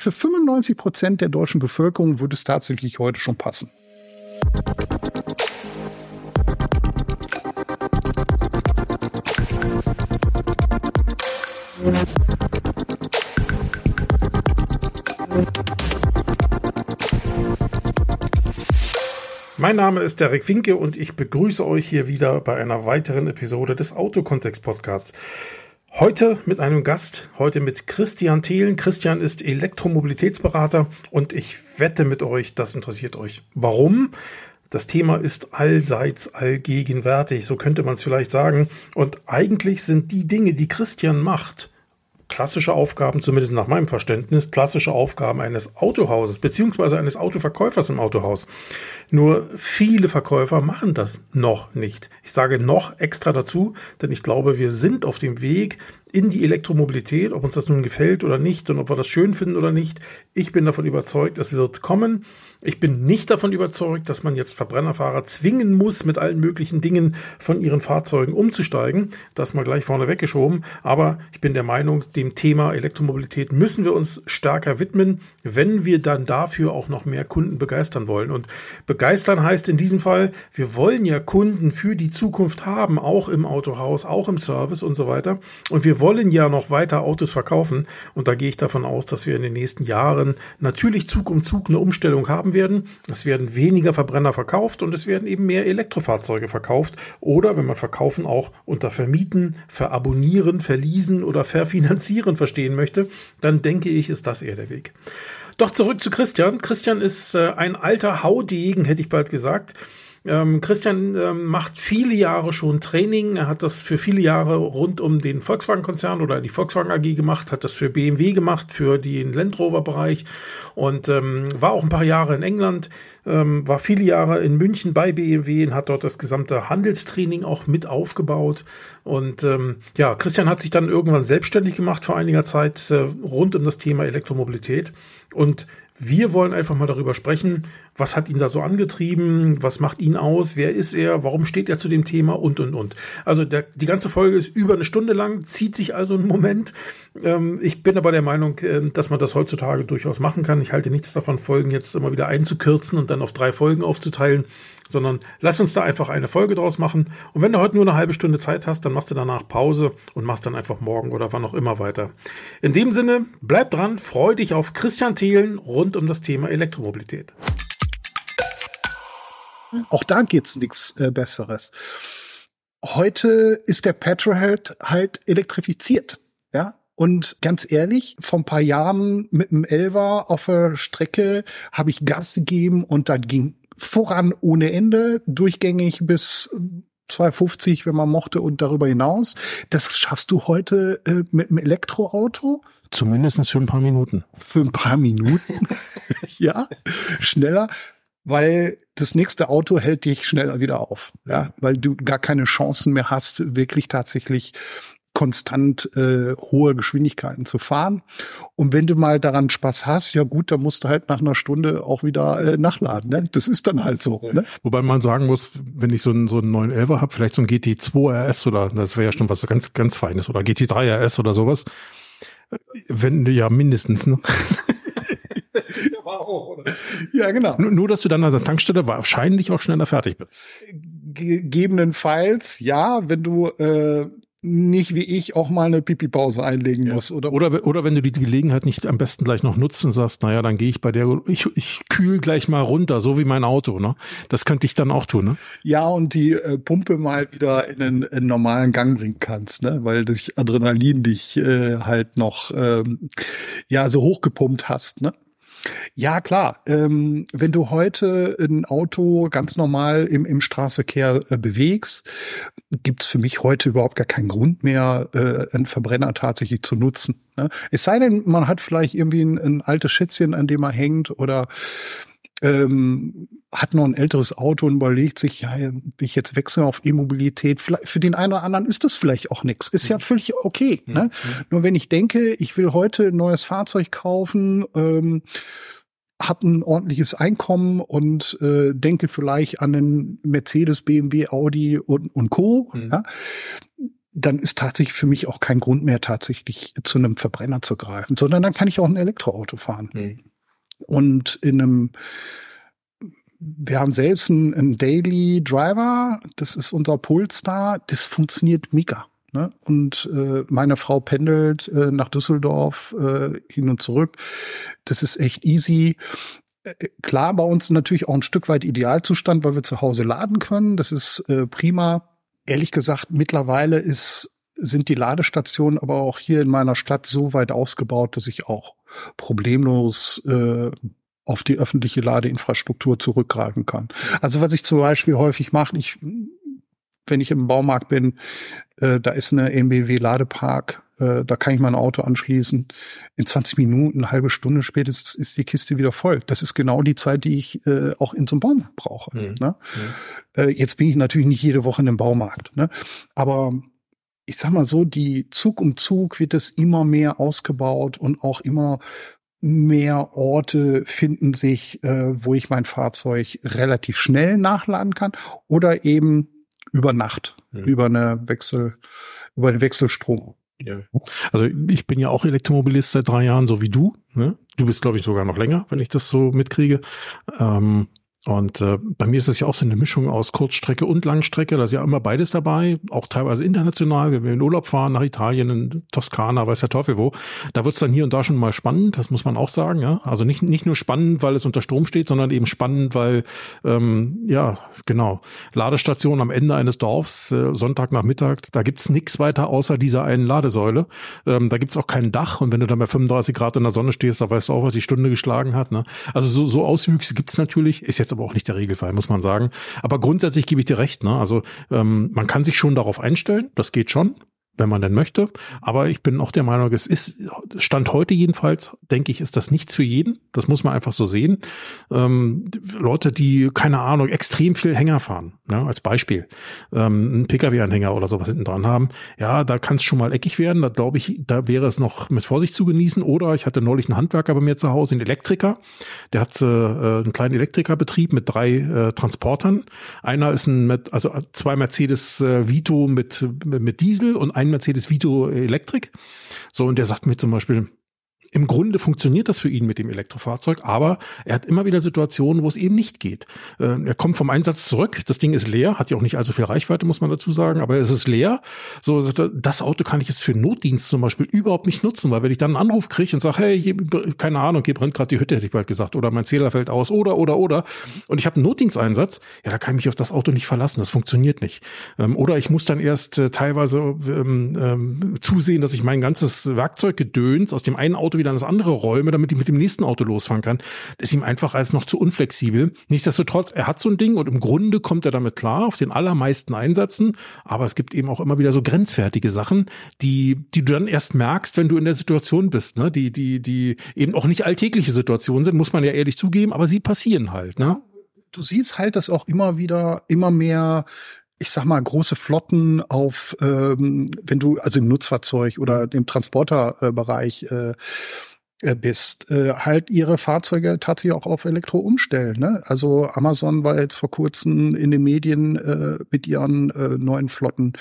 Für 95 Prozent der deutschen Bevölkerung würde es tatsächlich heute schon passen. Mein Name ist Derek Winke und ich begrüße euch hier wieder bei einer weiteren Episode des Autokontext Podcasts. Heute mit einem Gast, heute mit Christian Thelen. Christian ist Elektromobilitätsberater und ich wette mit euch, das interessiert euch. Warum? Das Thema ist allseits allgegenwärtig, so könnte man es vielleicht sagen. Und eigentlich sind die Dinge, die Christian macht, klassische Aufgaben, zumindest nach meinem Verständnis, klassische Aufgaben eines Autohauses beziehungsweise eines Autoverkäufers im Autohaus. Nur viele Verkäufer machen das noch nicht. Ich sage noch extra dazu, denn ich glaube, wir sind auf dem Weg in die Elektromobilität, ob uns das nun gefällt oder nicht und ob wir das schön finden oder nicht. Ich bin davon überzeugt, es wird kommen. Ich bin nicht davon überzeugt, dass man jetzt Verbrennerfahrer zwingen muss, mit allen möglichen Dingen von ihren Fahrzeugen umzusteigen. Das mal gleich vorne weggeschoben. Aber ich bin der Meinung, dem Thema Elektromobilität müssen wir uns stärker widmen, wenn wir dann dafür auch noch mehr Kunden begeistern wollen. Und begeistern heißt in diesem Fall, wir wollen ja Kunden für die Zukunft haben, auch im Autohaus, auch im Service und so weiter. Und wir wollen ja noch weiter Autos verkaufen. Und da gehe ich davon aus, dass wir in den nächsten Jahren natürlich Zug um Zug eine Umstellung haben werden. Es werden weniger Verbrenner verkauft und es werden eben mehr Elektrofahrzeuge verkauft. Oder wenn man verkaufen auch unter vermieten, verabonnieren, verließen oder verfinanzieren verstehen möchte, dann denke ich, ist das eher der Weg. Doch zurück zu Christian. Christian ist äh, ein alter Haudegen, hätte ich bald gesagt. Ähm, Christian ähm, macht viele Jahre schon Training. Er hat das für viele Jahre rund um den Volkswagen-Konzern oder die Volkswagen AG gemacht, hat das für BMW gemacht, für den Land Rover-Bereich und ähm, war auch ein paar Jahre in England, ähm, war viele Jahre in München bei BMW und hat dort das gesamte Handelstraining auch mit aufgebaut. Und ähm, ja, Christian hat sich dann irgendwann selbstständig gemacht vor einiger Zeit äh, rund um das Thema Elektromobilität. Und wir wollen einfach mal darüber sprechen, was hat ihn da so angetrieben, was macht ihn aus, wer ist er, warum steht er zu dem Thema und, und, und. Also der, die ganze Folge ist über eine Stunde lang, zieht sich also einen Moment. Ähm, ich bin aber der Meinung, äh, dass man das heutzutage durchaus machen kann. Ich halte nichts davon, Folgen jetzt immer wieder einzukürzen und dann auf drei Folgen aufzuteilen sondern lass uns da einfach eine Folge draus machen. Und wenn du heute nur eine halbe Stunde Zeit hast, dann machst du danach Pause und machst dann einfach morgen oder wann auch immer weiter. In dem Sinne, bleib dran, freu dich auf Christian Thelen rund um das Thema Elektromobilität. Auch da geht's nichts äh, Besseres. Heute ist der Petrolhead halt elektrifiziert. Ja, und ganz ehrlich, vor ein paar Jahren mit dem Elva auf der Strecke habe ich Gas gegeben und dann ging voran ohne Ende, durchgängig bis 250, wenn man mochte und darüber hinaus. Das schaffst du heute äh, mit einem Elektroauto. Zumindest für ein paar Minuten. Für ein paar Minuten. ja, schneller, weil das nächste Auto hält dich schneller wieder auf. Ja, weil du gar keine Chancen mehr hast, wirklich tatsächlich konstant äh, hohe Geschwindigkeiten zu fahren. Und wenn du mal daran Spaß hast, ja gut, dann musst du halt nach einer Stunde auch wieder äh, nachladen. Ne? Das ist dann halt so. Ne? Wobei man sagen muss, wenn ich so einen, so einen 911 habe, vielleicht so ein GT2 RS oder das wäre ja schon was ganz, ganz Feines oder GT3 RS oder sowas. Wenn du ja mindestens, ne? ja, genau. Nur, nur, dass du dann an der Tankstelle wahrscheinlich auch schneller fertig bist. Gegebenenfalls, ja, wenn du äh, nicht wie ich auch mal eine Pipi-Pause einlegen ja. muss. Oder, oder, oder wenn du die Gelegenheit nicht am besten gleich noch nutzt und sagst, naja, dann gehe ich bei der, ich, ich kühl gleich mal runter, so wie mein Auto, ne? Das könnte ich dann auch tun, ne? Ja, und die äh, Pumpe mal wieder in einen, in einen normalen Gang bringen kannst, ne? Weil durch Adrenalin dich äh, halt noch ähm, ja so hochgepumpt hast, ne? Ja, klar. Ähm, wenn du heute ein Auto ganz normal im, im Straßenverkehr äh, bewegst, gibt's für mich heute überhaupt gar keinen Grund mehr, äh, einen Verbrenner tatsächlich zu nutzen. Ne? Es sei denn, man hat vielleicht irgendwie ein, ein altes Schätzchen, an dem man hängt oder ähm, hat noch ein älteres Auto und überlegt sich, ja, will ich jetzt wechseln auf E-Mobilität? Für den einen oder anderen ist das vielleicht auch nichts. Ist ja mhm. völlig okay. Mhm. Ne? Mhm. Nur wenn ich denke, ich will heute ein neues Fahrzeug kaufen, ähm, habe ein ordentliches Einkommen und äh, denke vielleicht an den Mercedes, BMW, Audi und, und Co. Mhm. Ja? dann ist tatsächlich für mich auch kein Grund mehr, tatsächlich zu einem Verbrenner zu greifen, sondern dann kann ich auch ein Elektroauto fahren. Und in einem, wir haben selbst einen, einen Daily Driver, das ist unser Polestar, das funktioniert mega. Ne? Und äh, meine Frau pendelt äh, nach Düsseldorf äh, hin und zurück. Das ist echt easy. Äh, klar, bei uns natürlich auch ein Stück weit Idealzustand, weil wir zu Hause laden können. Das ist äh, prima. Ehrlich gesagt, mittlerweile ist, sind die Ladestationen aber auch hier in meiner Stadt so weit ausgebaut, dass ich auch problemlos äh, auf die öffentliche Ladeinfrastruktur zurückgreifen kann. Also was ich zum Beispiel häufig mache, ich, wenn ich im Baumarkt bin, äh, da ist eine MBW Ladepark äh, da kann ich mein Auto anschließen. In 20 Minuten, eine halbe Stunde spätestens ist die Kiste wieder voll. Das ist genau die Zeit, die ich äh, auch in so einem Baumarkt brauche. Mhm. Ne? Mhm. Äh, jetzt bin ich natürlich nicht jede Woche in einem Baumarkt. Ne? Aber ich sag mal so, die Zug um Zug wird es immer mehr ausgebaut und auch immer mehr Orte finden sich, äh, wo ich mein Fahrzeug relativ schnell nachladen kann oder eben über Nacht, mhm. über eine Wechsel, über den Wechselstrom. Ja. Also ich bin ja auch Elektromobilist seit drei Jahren, so wie du. Ne? Du bist, glaube ich, sogar noch länger, wenn ich das so mitkriege. Ähm, und äh, bei mir ist es ja auch so eine Mischung aus Kurzstrecke und Langstrecke. Da ist ja immer beides dabei, auch teilweise international. Wenn wir in Urlaub fahren nach Italien, in Toskana, weiß der Teufel wo, da wird's dann hier und da schon mal spannend, das muss man auch sagen. Ja? Also nicht, nicht nur spannend, weil es unter Strom steht, sondern eben spannend, weil, ähm, ja, genau, Ladestation am Ende eines Dorfs, äh, Sonntagnachmittag, da gibt's nichts weiter außer dieser einen Ladesäule. Ähm, da gibt's auch kein Dach und wenn du dann bei 35 Grad in der Sonne stehst, da weißt du auch, was die Stunde geschlagen hat. Ne? Also so, so Auswüchse gibt's natürlich, ist jetzt aber auch nicht der Regelfall, muss man sagen. Aber grundsätzlich gebe ich dir recht. Ne? Also ähm, man kann sich schon darauf einstellen, das geht schon wenn man denn möchte. Aber ich bin auch der Meinung, es ist, Stand heute jedenfalls, denke ich, ist das nichts für jeden. Das muss man einfach so sehen. Ähm, Leute, die, keine Ahnung, extrem viel Hänger fahren, ne, als Beispiel, ähm, ein Pkw-Anhänger oder sowas hinten dran haben, ja, da kann es schon mal eckig werden. Da glaube ich, da wäre es noch mit Vorsicht zu genießen. Oder ich hatte neulich einen Handwerker bei mir zu Hause, einen Elektriker. Der hat äh, einen kleinen Elektrikerbetrieb mit drei äh, Transportern. Einer ist ein, also zwei Mercedes äh, Vito mit, mit Diesel und ein ein Mercedes Vito Elektrik. So, und der sagt mir zum Beispiel, im Grunde funktioniert das für ihn mit dem Elektrofahrzeug, aber er hat immer wieder Situationen, wo es eben nicht geht. Äh, er kommt vom Einsatz zurück, das Ding ist leer, hat ja auch nicht allzu viel Reichweite, muss man dazu sagen, aber es ist leer. So sagt er, das Auto kann ich jetzt für Notdienst zum Beispiel überhaupt nicht nutzen, weil wenn ich dann einen Anruf kriege und sage, hey, hier, keine Ahnung, hier brennt gerade die Hütte, hätte ich bald gesagt, oder mein Zähler fällt aus, oder, oder, oder, und ich habe einen Notdiensteinsatz, ja, da kann ich mich auf das Auto nicht verlassen, das funktioniert nicht. Ähm, oder ich muss dann erst äh, teilweise ähm, ähm, zusehen, dass ich mein ganzes Werkzeuggedöns aus dem einen Auto wieder in das andere Räume, damit ich mit dem nächsten Auto losfahren kann. Ist ihm einfach als noch zu unflexibel. Nichtsdestotrotz, er hat so ein Ding und im Grunde kommt er damit klar auf den allermeisten Einsätzen. Aber es gibt eben auch immer wieder so grenzwertige Sachen, die, die du dann erst merkst, wenn du in der Situation bist, ne? Die, die, die eben auch nicht alltägliche Situationen sind, muss man ja ehrlich zugeben, aber sie passieren halt, ne? Du siehst halt, dass auch immer wieder immer mehr ich sag mal, große Flotten auf, ähm, wenn du also im Nutzfahrzeug oder im Transporterbereich äh, äh, bist, äh, halt ihre Fahrzeuge tatsächlich auch auf Elektro umstellen. Ne? Also Amazon war jetzt vor kurzem in den Medien äh, mit ihren äh, neuen Flotten.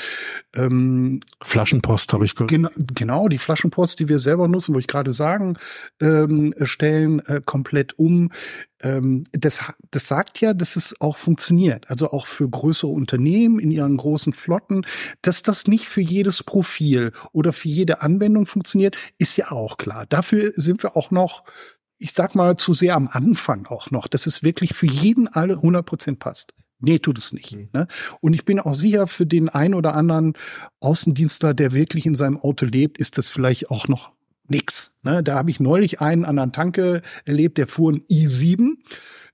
Ähm, Flaschenpost habe ich gehört. Gen genau, die Flaschenpost, die wir selber nutzen, wo ich gerade sagen, ähm, stellen äh, komplett um ähm, das, das sagt ja, dass es auch funktioniert. Also auch für größere Unternehmen in ihren großen Flotten, dass das nicht für jedes Profil oder für jede Anwendung funktioniert, ist ja auch klar. Dafür sind wir auch noch, ich sag mal, zu sehr am Anfang auch noch, dass es wirklich für jeden alle 100 Prozent passt. Nee, tut es nicht. Mhm. Ne? Und ich bin auch sicher, für den einen oder anderen Außendienstler, der wirklich in seinem Auto lebt, ist das vielleicht auch noch nix. Ne? Da habe ich neulich einen an der Tanke erlebt, der fuhr ein i7.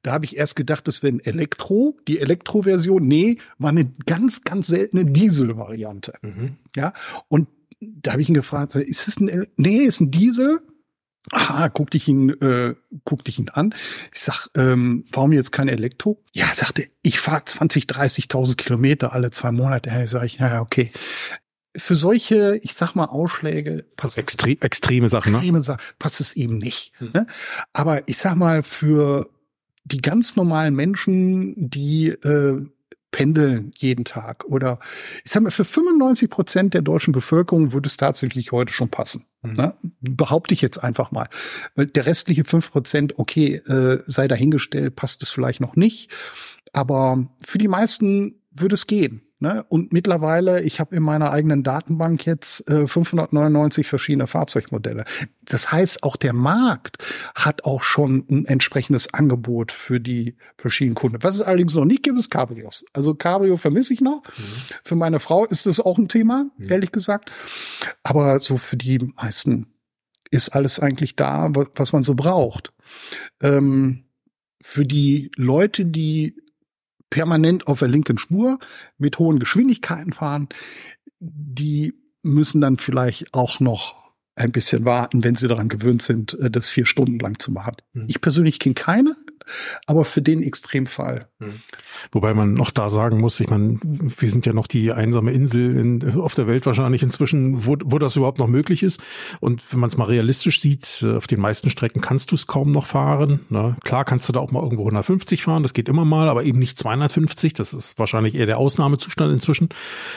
Da habe ich erst gedacht, das wäre ein Elektro, die Elektro-Version. Nee, war eine ganz, ganz seltene Diesel-Variante. Mhm. Ja, und da habe ich ihn gefragt, ist es ein, Ele nee, ist ein Diesel? Aha, guck dich ihn, äh, guck dich ihn an. Ich sag, ähm, warum jetzt kein Elektro? Ja, sagte, ich fahre 20, 30.000 Kilometer alle zwei Monate. Ja, sag ich, ja, okay für solche, ich sag mal, Ausschläge passt Extre extreme Sachen, ne? extreme ne? Sachen passt es eben nicht. Hm. Ne? Aber ich sag mal, für die ganz normalen Menschen, die äh, pendeln jeden Tag. Oder ich sag mal, für 95 Prozent der deutschen Bevölkerung würde es tatsächlich heute schon passen. Mhm. Ne? Behaupte ich jetzt einfach mal. Weil der restliche fünf Prozent, okay, äh, sei dahingestellt, passt es vielleicht noch nicht. Aber für die meisten würde es gehen. Ne? Und mittlerweile, ich habe in meiner eigenen Datenbank jetzt äh, 599 verschiedene Fahrzeugmodelle. Das heißt, auch der Markt hat auch schon ein entsprechendes Angebot für die verschiedenen Kunden. Was es allerdings noch nicht gibt, ist Cabrios. Also Cabrio vermisse ich noch. Mhm. Für meine Frau ist das auch ein Thema, mhm. ehrlich gesagt. Aber so für die meisten ist alles eigentlich da, was man so braucht. Ähm, für die Leute, die permanent auf der linken Spur mit hohen Geschwindigkeiten fahren, die müssen dann vielleicht auch noch ein bisschen warten, wenn sie daran gewöhnt sind, äh, das vier Stunden lang zu machen. Mhm. Ich persönlich kenne keine, aber für den Extremfall. Mhm. Wobei man noch da sagen muss, ich meine, wir sind ja noch die einsame Insel in, auf der Welt wahrscheinlich inzwischen, wo, wo das überhaupt noch möglich ist. Und wenn man es mal realistisch sieht, äh, auf den meisten Strecken kannst du es kaum noch fahren. Ne? Klar kannst du da auch mal irgendwo 150 fahren, das geht immer mal, aber eben nicht 250. Das ist wahrscheinlich eher der Ausnahmezustand inzwischen.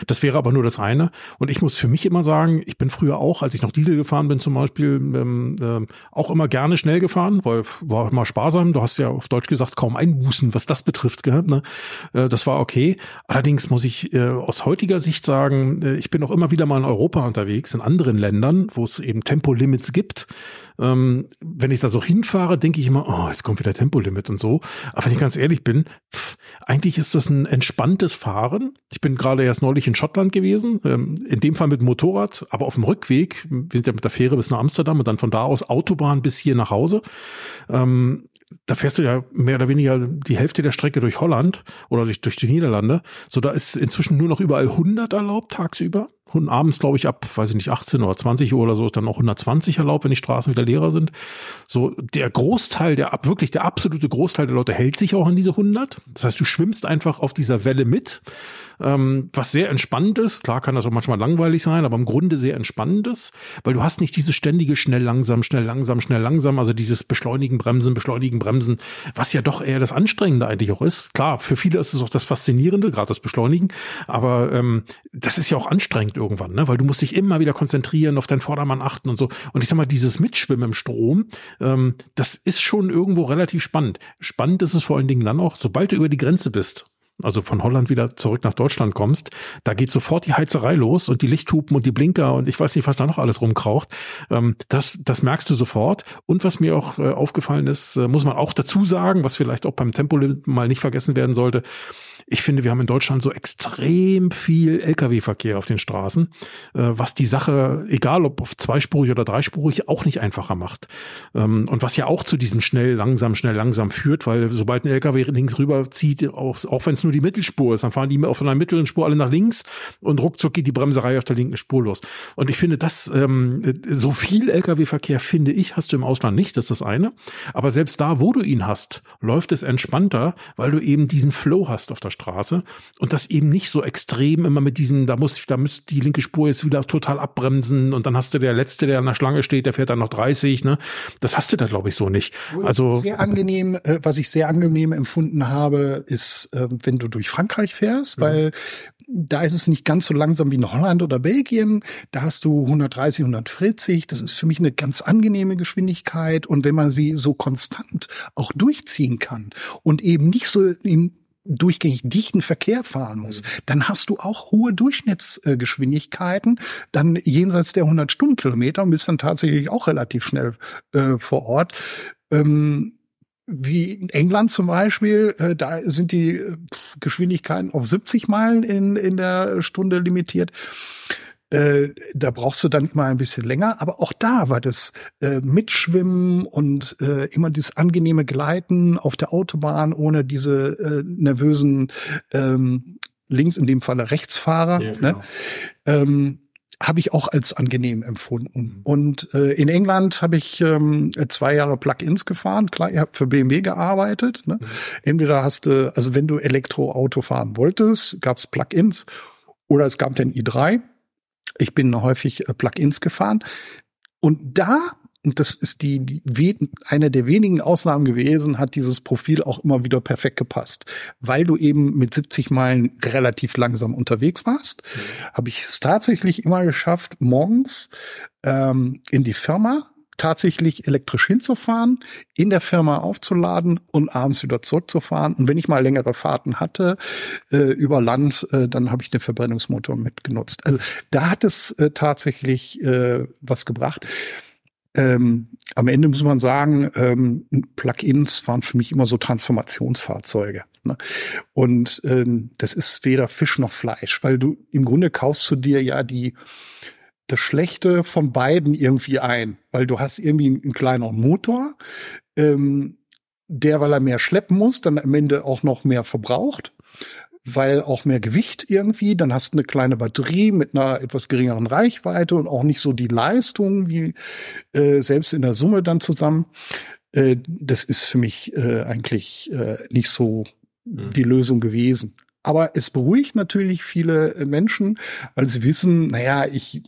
Das wäre aber nur das eine. Und ich muss für mich immer sagen, ich bin früher auch, als ich noch Diesel gefahren bin zum Beispiel, ähm, äh, auch immer gerne schnell gefahren, weil war immer sparsam. Du hast ja auf Deutsch gesagt kaum Einbußen, was das betrifft gehabt. Ne? Äh, das war okay. Allerdings muss ich äh, aus heutiger Sicht sagen, äh, ich bin auch immer wieder mal in Europa unterwegs, in anderen Ländern, wo es eben Tempolimits gibt. Ähm, wenn ich da so hinfahre, denke ich immer, oh, jetzt kommt wieder Tempolimit und so. Aber wenn ich ganz ehrlich bin, pff, eigentlich ist das ein entspanntes Fahren. Ich bin gerade erst neulich in Schottland gewesen, ähm, in dem Fall mit Motorrad, aber auf dem Rückweg, wir sind ja mit der Fähre bis nach Amsterdam und dann von da aus Autobahn bis hier nach Hause. Ähm, da fährst du ja mehr oder weniger die Hälfte der Strecke durch Holland oder durch, durch die Niederlande. So, da ist inzwischen nur noch überall 100 erlaubt tagsüber. Und abends, glaube ich, ab, weiß ich nicht, 18 oder 20 Uhr oder so ist dann auch 120 erlaubt, wenn die Straßen wieder leerer sind. So, der Großteil, der wirklich der absolute Großteil der Leute hält sich auch an diese 100. Das heißt, du schwimmst einfach auf dieser Welle mit ähm, was sehr entspannt ist. Klar kann das auch manchmal langweilig sein, aber im Grunde sehr entspannt ist, weil du hast nicht dieses ständige schnell langsam, schnell langsam, schnell langsam, also dieses Beschleunigen, Bremsen, Beschleunigen, Bremsen, was ja doch eher das Anstrengende eigentlich auch ist. Klar, für viele ist es auch das Faszinierende, gerade das Beschleunigen, aber ähm, das ist ja auch anstrengend irgendwann, ne? weil du musst dich immer wieder konzentrieren, auf deinen Vordermann achten und so. Und ich sag mal, dieses Mitschwimmen im Strom, ähm, das ist schon irgendwo relativ spannend. Spannend ist es vor allen Dingen dann auch, sobald du über die Grenze bist also von Holland wieder zurück nach Deutschland kommst, da geht sofort die Heizerei los und die Lichthupen und die Blinker und ich weiß nicht, was da noch alles rumkraucht. Ähm, das, das merkst du sofort. Und was mir auch äh, aufgefallen ist, äh, muss man auch dazu sagen, was vielleicht auch beim Tempolimit mal nicht vergessen werden sollte, ich finde, wir haben in Deutschland so extrem viel Lkw-Verkehr auf den Straßen, äh, was die Sache, egal ob auf zweispurig oder dreispurig, auch nicht einfacher macht. Ähm, und was ja auch zu diesem schnell, langsam, schnell, langsam führt, weil sobald ein Lkw links rüber zieht, auch, auch wenn es nur die Mittelspur ist, dann fahren die auf einer mittleren Spur alle nach links und ruckzuck geht die Bremserei auf der linken Spur los. Und ich finde, das ähm, so viel Lkw-Verkehr finde ich hast du im Ausland nicht, das ist das eine. Aber selbst da, wo du ihn hast, läuft es entspannter, weil du eben diesen Flow hast auf der Straße und das eben nicht so extrem immer mit diesem, da muss, da muss die linke Spur jetzt wieder total abbremsen und dann hast du der Letzte, der an der Schlange steht, der fährt dann noch 30, ne? Das hast du da, glaube ich, so nicht. Also sehr angenehm, äh, was ich sehr angenehm empfunden habe, ist, äh, wenn du durch Frankreich fährst, mhm. weil da ist es nicht ganz so langsam wie in Holland oder Belgien. Da hast du 130, 140. Das ist für mich eine ganz angenehme Geschwindigkeit. Und wenn man sie so konstant auch durchziehen kann und eben nicht so im durchgängig dichten Verkehr fahren muss, mhm. dann hast du auch hohe Durchschnittsgeschwindigkeiten, dann jenseits der 100 Stundenkilometer und bist dann tatsächlich auch relativ schnell äh, vor Ort. Ähm, wie in England zum Beispiel, äh, da sind die äh, Geschwindigkeiten auf 70 Meilen in, in der Stunde limitiert. Äh, da brauchst du dann mal ein bisschen länger, aber auch da war das äh, Mitschwimmen und äh, immer dieses angenehme Gleiten auf der Autobahn ohne diese äh, nervösen ähm, links in dem Falle Rechtsfahrer. Ja, ne? genau. ne? ähm, habe ich auch als angenehm empfunden. Mhm. Und äh, in England habe ich ähm, zwei Jahre Plug-ins gefahren. Klar, ihr habt für BMW gearbeitet. Ne? Mhm. Entweder hast du, also wenn du Elektroauto fahren wolltest, gab es Plug-ins oder es gab den i3. Ich bin häufig äh, Plug-ins gefahren. Und da und das ist die, die eine der wenigen Ausnahmen gewesen, hat dieses Profil auch immer wieder perfekt gepasst. Weil du eben mit 70 Meilen relativ langsam unterwegs warst, mhm. habe ich es tatsächlich immer geschafft, morgens ähm, in die Firma tatsächlich elektrisch hinzufahren, in der Firma aufzuladen und abends wieder zurückzufahren. Und wenn ich mal längere Fahrten hatte äh, über Land, äh, dann habe ich den Verbrennungsmotor mitgenutzt. Also da hat es äh, tatsächlich äh, was gebracht. Ähm, am Ende muss man sagen, ähm, Plugins waren für mich immer so Transformationsfahrzeuge. Ne? Und ähm, das ist weder Fisch noch Fleisch, weil du im Grunde kaufst du dir ja die das Schlechte von beiden irgendwie ein, weil du hast irgendwie einen, kleineren Motor, ähm, der, weil er mehr schleppen muss, dann am Ende auch noch mehr verbraucht, weil auch mehr Gewicht irgendwie, dann hast du eine kleine Batterie mit einer etwas geringeren Reichweite und auch nicht so die Leistung wie äh, selbst in der Summe dann zusammen. Äh, das ist für mich äh, eigentlich äh, nicht so mhm. die Lösung gewesen. Aber es beruhigt natürlich viele Menschen, weil sie wissen, naja, ich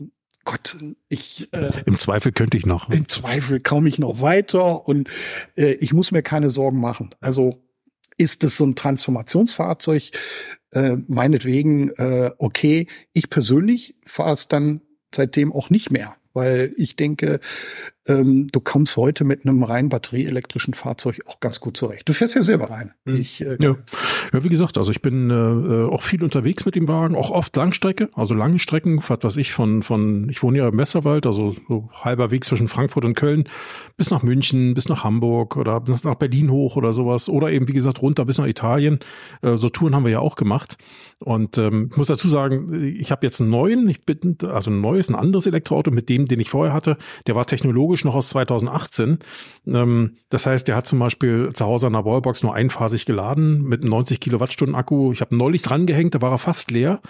Gott, ich äh, im Zweifel könnte ich noch. Im Zweifel komme ich noch weiter und äh, ich muss mir keine Sorgen machen. Also ist es so ein Transformationsfahrzeug, äh, meinetwegen äh, okay. Ich persönlich fahre es dann seitdem auch nicht mehr, weil ich denke, ähm, du kommst heute mit einem rein batterieelektrischen Fahrzeug auch ganz gut zurecht. Du fährst ja selber rein. Mhm. Ich, äh, ja. ja, wie gesagt, also ich bin äh, auch viel unterwegs mit dem Wagen, auch oft Langstrecke, also lange Strecken, was weiß ich, von, von ich wohne ja im Messerwald, also so halber Weg zwischen Frankfurt und Köln, bis nach München, bis nach Hamburg oder bis nach Berlin hoch oder sowas. Oder eben, wie gesagt, runter bis nach Italien. Äh, so Touren haben wir ja auch gemacht. Und ähm, ich muss dazu sagen, ich habe jetzt einen neuen, ich bin, also ein neues, ein anderes Elektroauto mit dem, den ich vorher hatte. Der war technologisch technologisch noch aus 2018. Ähm, das heißt, der hat zum Beispiel zu Hause an der Wallbox nur einphasig geladen mit einem 90 Kilowattstunden Akku. Ich habe neulich dran gehängt, da war er fast leer.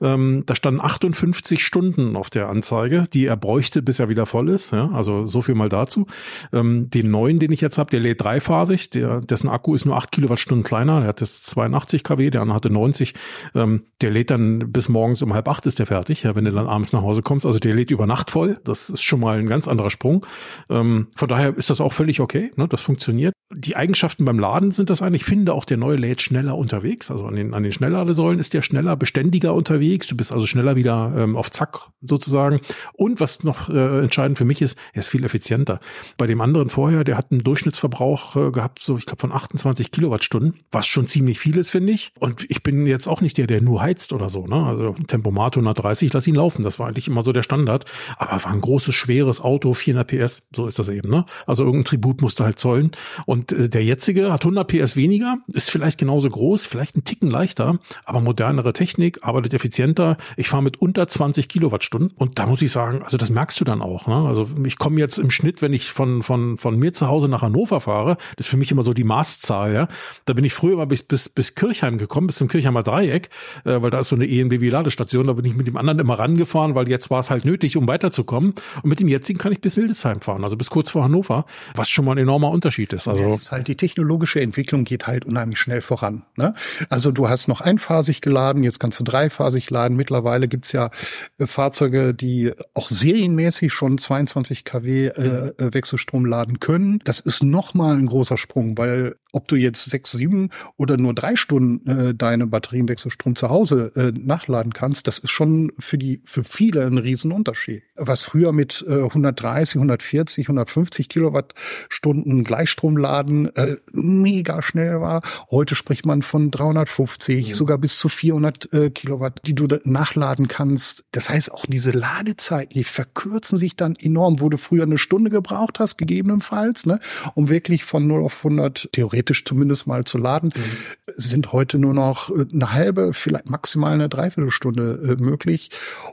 Ähm, da standen 58 Stunden auf der Anzeige, die er bräuchte, bis er wieder voll ist. Ja, also so viel mal dazu. Ähm, den neuen, den ich jetzt habe, der lädt dreiphasig. Der, dessen Akku ist nur 8 Kilowattstunden kleiner. Der hat jetzt 82 kW, der andere hatte 90. Ähm, der lädt dann bis morgens um halb acht ist der fertig, ja, wenn du dann abends nach Hause kommst. Also der lädt über Nacht voll. Das ist schon mal ein ganz anderer Sprung. Ähm, von daher ist das auch völlig okay, ne? das funktioniert. Die Eigenschaften beim Laden sind das eigentlich. Ich finde auch, der neue lädt schneller unterwegs. Also an den, an den Schnellladesäulen ist der schneller, beständiger unterwegs. Du bist also schneller wieder ähm, auf Zack sozusagen. Und was noch äh, entscheidend für mich ist, er ist viel effizienter. Bei dem anderen vorher, der hat einen Durchschnittsverbrauch äh, gehabt, so ich glaube von 28 Kilowattstunden, was schon ziemlich viel ist, finde ich. Und ich bin jetzt auch nicht der, der nur heizt oder so. Ne? Also Tempomat 130, lass ihn laufen. Das war eigentlich immer so der Standard. Aber war ein großes, schweres Auto, 400 PS so ist das eben, ne? Also irgendein Tribut musste halt zollen. Und äh, der jetzige hat 100 PS weniger, ist vielleicht genauso groß, vielleicht ein Ticken leichter, aber modernere Technik, arbeitet effizienter. Ich fahre mit unter 20 Kilowattstunden und da muss ich sagen, also das merkst du dann auch. Ne? Also ich komme jetzt im Schnitt, wenn ich von von von mir zu Hause nach Hannover fahre, das ist für mich immer so die Maßzahl. Ja, da bin ich früher mal bis bis bis Kirchheim gekommen, bis zum Kirchheimer Dreieck, äh, weil da ist so eine ENBW-Ladestation. Da bin ich mit dem anderen immer rangefahren, weil jetzt war es halt nötig, um weiterzukommen. Und mit dem jetzigen kann ich bis Hildesheim fahren fahren, also bis kurz vor Hannover, was schon mal ein enormer Unterschied ist. Also es ist halt die technologische Entwicklung geht halt unheimlich schnell voran. Ne? Also du hast noch einphasig geladen, jetzt kannst du dreiphasig laden. Mittlerweile gibt's ja äh, Fahrzeuge, die auch serienmäßig schon 22 kW äh, äh, Wechselstrom laden können. Das ist noch mal ein großer Sprung, weil ob du jetzt sechs, sieben oder nur drei Stunden äh, deine Batterienwechselstrom zu Hause äh, nachladen kannst, das ist schon für die für viele ein Riesenunterschied. Was früher mit äh, 130, 140, 150 Kilowattstunden Gleichstromladen äh, mega schnell war, heute spricht man von 350, mhm. sogar bis zu 400 äh, Kilowatt, die du nachladen kannst. Das heißt, auch diese Ladezeiten, die verkürzen sich dann enorm, wo du früher eine Stunde gebraucht hast, gegebenenfalls, ne, um wirklich von 0 auf 100 theoretisch theoretisch zumindest mal zu laden, mhm. sind heute nur noch äh, eine halbe, vielleicht maximal eine Dreiviertelstunde äh, möglich.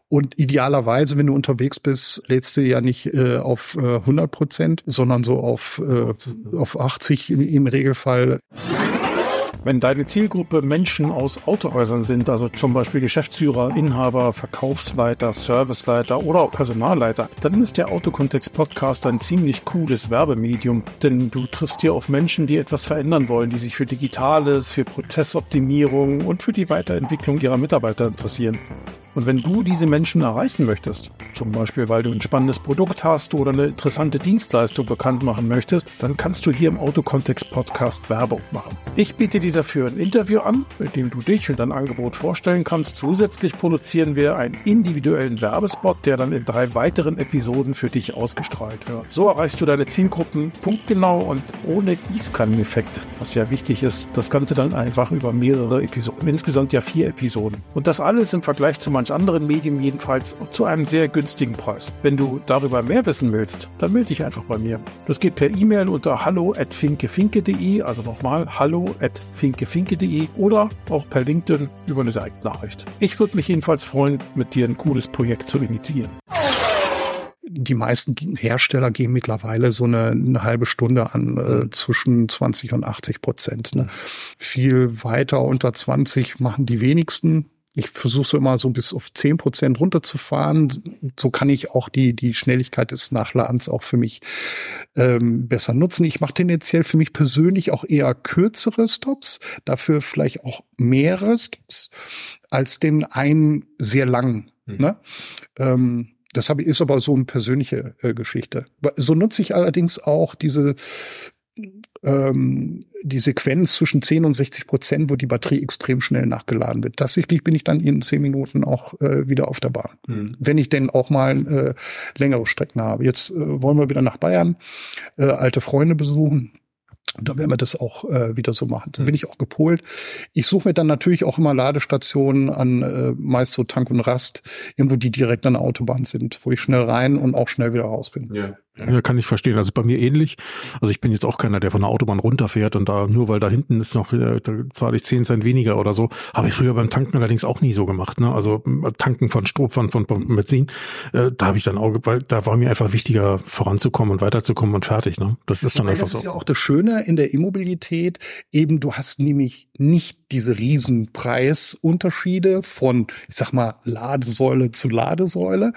Und idealerweise, wenn du unterwegs bist, lädst du ja nicht äh, auf äh, 100 Prozent, sondern so auf, äh, auf 80 im, im Regelfall. Wenn deine Zielgruppe Menschen aus Autohäusern sind, also zum Beispiel Geschäftsführer, Inhaber, Verkaufsleiter, Serviceleiter oder auch Personalleiter, dann ist der Autokontext Podcast ein ziemlich cooles Werbemedium, denn du triffst hier auf Menschen, die etwas verändern wollen, die sich für Digitales, für Prozessoptimierung und für die Weiterentwicklung ihrer Mitarbeiter interessieren. Und wenn du diese Menschen erreichen möchtest, zum Beispiel weil du ein spannendes Produkt hast oder eine interessante Dienstleistung bekannt machen möchtest, dann kannst du hier im Autokontext Podcast Werbung machen. Ich biete dir dafür ein Interview an, mit dem du dich und dein Angebot vorstellen kannst. Zusätzlich produzieren wir einen individuellen Werbespot, der dann in drei weiteren Episoden für dich ausgestrahlt wird. So erreichst du deine Zielgruppen punktgenau und ohne Gießkanneneffekt, was ja wichtig ist. Das Ganze dann einfach über mehrere Episoden. Insgesamt ja vier Episoden. Und das alles im Vergleich zu manch anderen Medien jedenfalls zu einem sehr günstigen Preis. Wenn du darüber mehr wissen willst, dann melde dich einfach bei mir. Das geht per E-Mail unter hallo at finkefinke.de, also nochmal hallo at finkefinke.de oder auch per LinkedIn über eine Seitennachricht. Ich würde mich jedenfalls freuen, mit dir ein cooles Projekt zu initiieren die meisten Hersteller gehen mittlerweile so eine, eine halbe Stunde an, äh, mhm. zwischen 20 und 80 Prozent. Ne? Viel weiter unter 20 machen die wenigsten. Ich versuche so immer so bis auf 10 Prozent runterzufahren. So kann ich auch die, die Schnelligkeit des Nachladens auch für mich ähm, besser nutzen. Ich mache tendenziell für mich persönlich auch eher kürzere Stops, dafür vielleicht auch mehrere Stops, als den einen sehr langen. Mhm. Ne? Ähm, das habe, ist aber so eine persönliche äh, Geschichte. So nutze ich allerdings auch diese ähm, die Sequenz zwischen 10 und 60 Prozent, wo die Batterie extrem schnell nachgeladen wird. Tatsächlich bin ich dann in 10 Minuten auch äh, wieder auf der Bahn. Mhm. Wenn ich denn auch mal äh, längere Strecken habe. Jetzt äh, wollen wir wieder nach Bayern, äh, alte Freunde besuchen. Und dann werden wir das auch äh, wieder so machen. Dann bin ich auch gepolt. Ich suche mir dann natürlich auch immer Ladestationen an, äh, meist so Tank und Rast, irgendwo die direkt an der Autobahn sind, wo ich schnell rein und auch schnell wieder raus bin. Ja. Ja, kann ich verstehen. Also bei mir ähnlich. Also ich bin jetzt auch keiner, der von der Autobahn runterfährt und da nur weil da hinten ist noch, äh, da zahle ich 10 Cent weniger oder so. Habe ich früher beim Tanken allerdings auch nie so gemacht. Ne? Also Tanken von Strom, von, von, von Benzin, äh, da habe ich dann auch, weil da war mir einfach wichtiger voranzukommen und weiterzukommen und fertig. Ne? Das ist dann Wobei einfach so. Das ist ja auch das Schöne in der Immobilität. Eben, du hast nämlich nicht diese riesen Preisunterschiede von, ich sag mal, Ladesäule zu Ladesäule.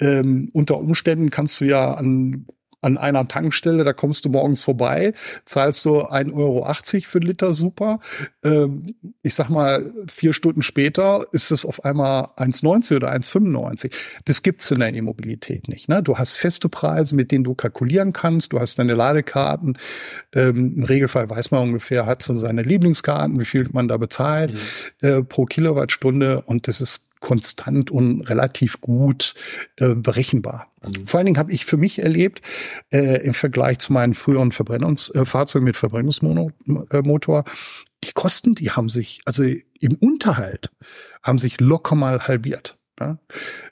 Ähm, unter Umständen kannst du ja an an einer Tankstelle, da kommst du morgens vorbei, zahlst du 1,80 Euro für einen Liter super. Ähm, ich sag mal, vier Stunden später ist es auf einmal 1,90 oder 1,95. Das gibt's in der E-Mobilität nicht. Ne? Du hast feste Preise, mit denen du kalkulieren kannst. Du hast deine Ladekarten. Ähm, Im Regelfall weiß man ungefähr, hat so seine Lieblingskarten, wie viel man da bezahlt mhm. äh, pro Kilowattstunde. Und das ist konstant und relativ gut äh, berechenbar. Mhm. Vor allen Dingen habe ich für mich erlebt, äh, im Vergleich zu meinen früheren Verbrennungsfahrzeugen äh, mit Verbrennungsmotor, die Kosten, die haben sich, also im Unterhalt, haben sich locker mal halbiert. Ja?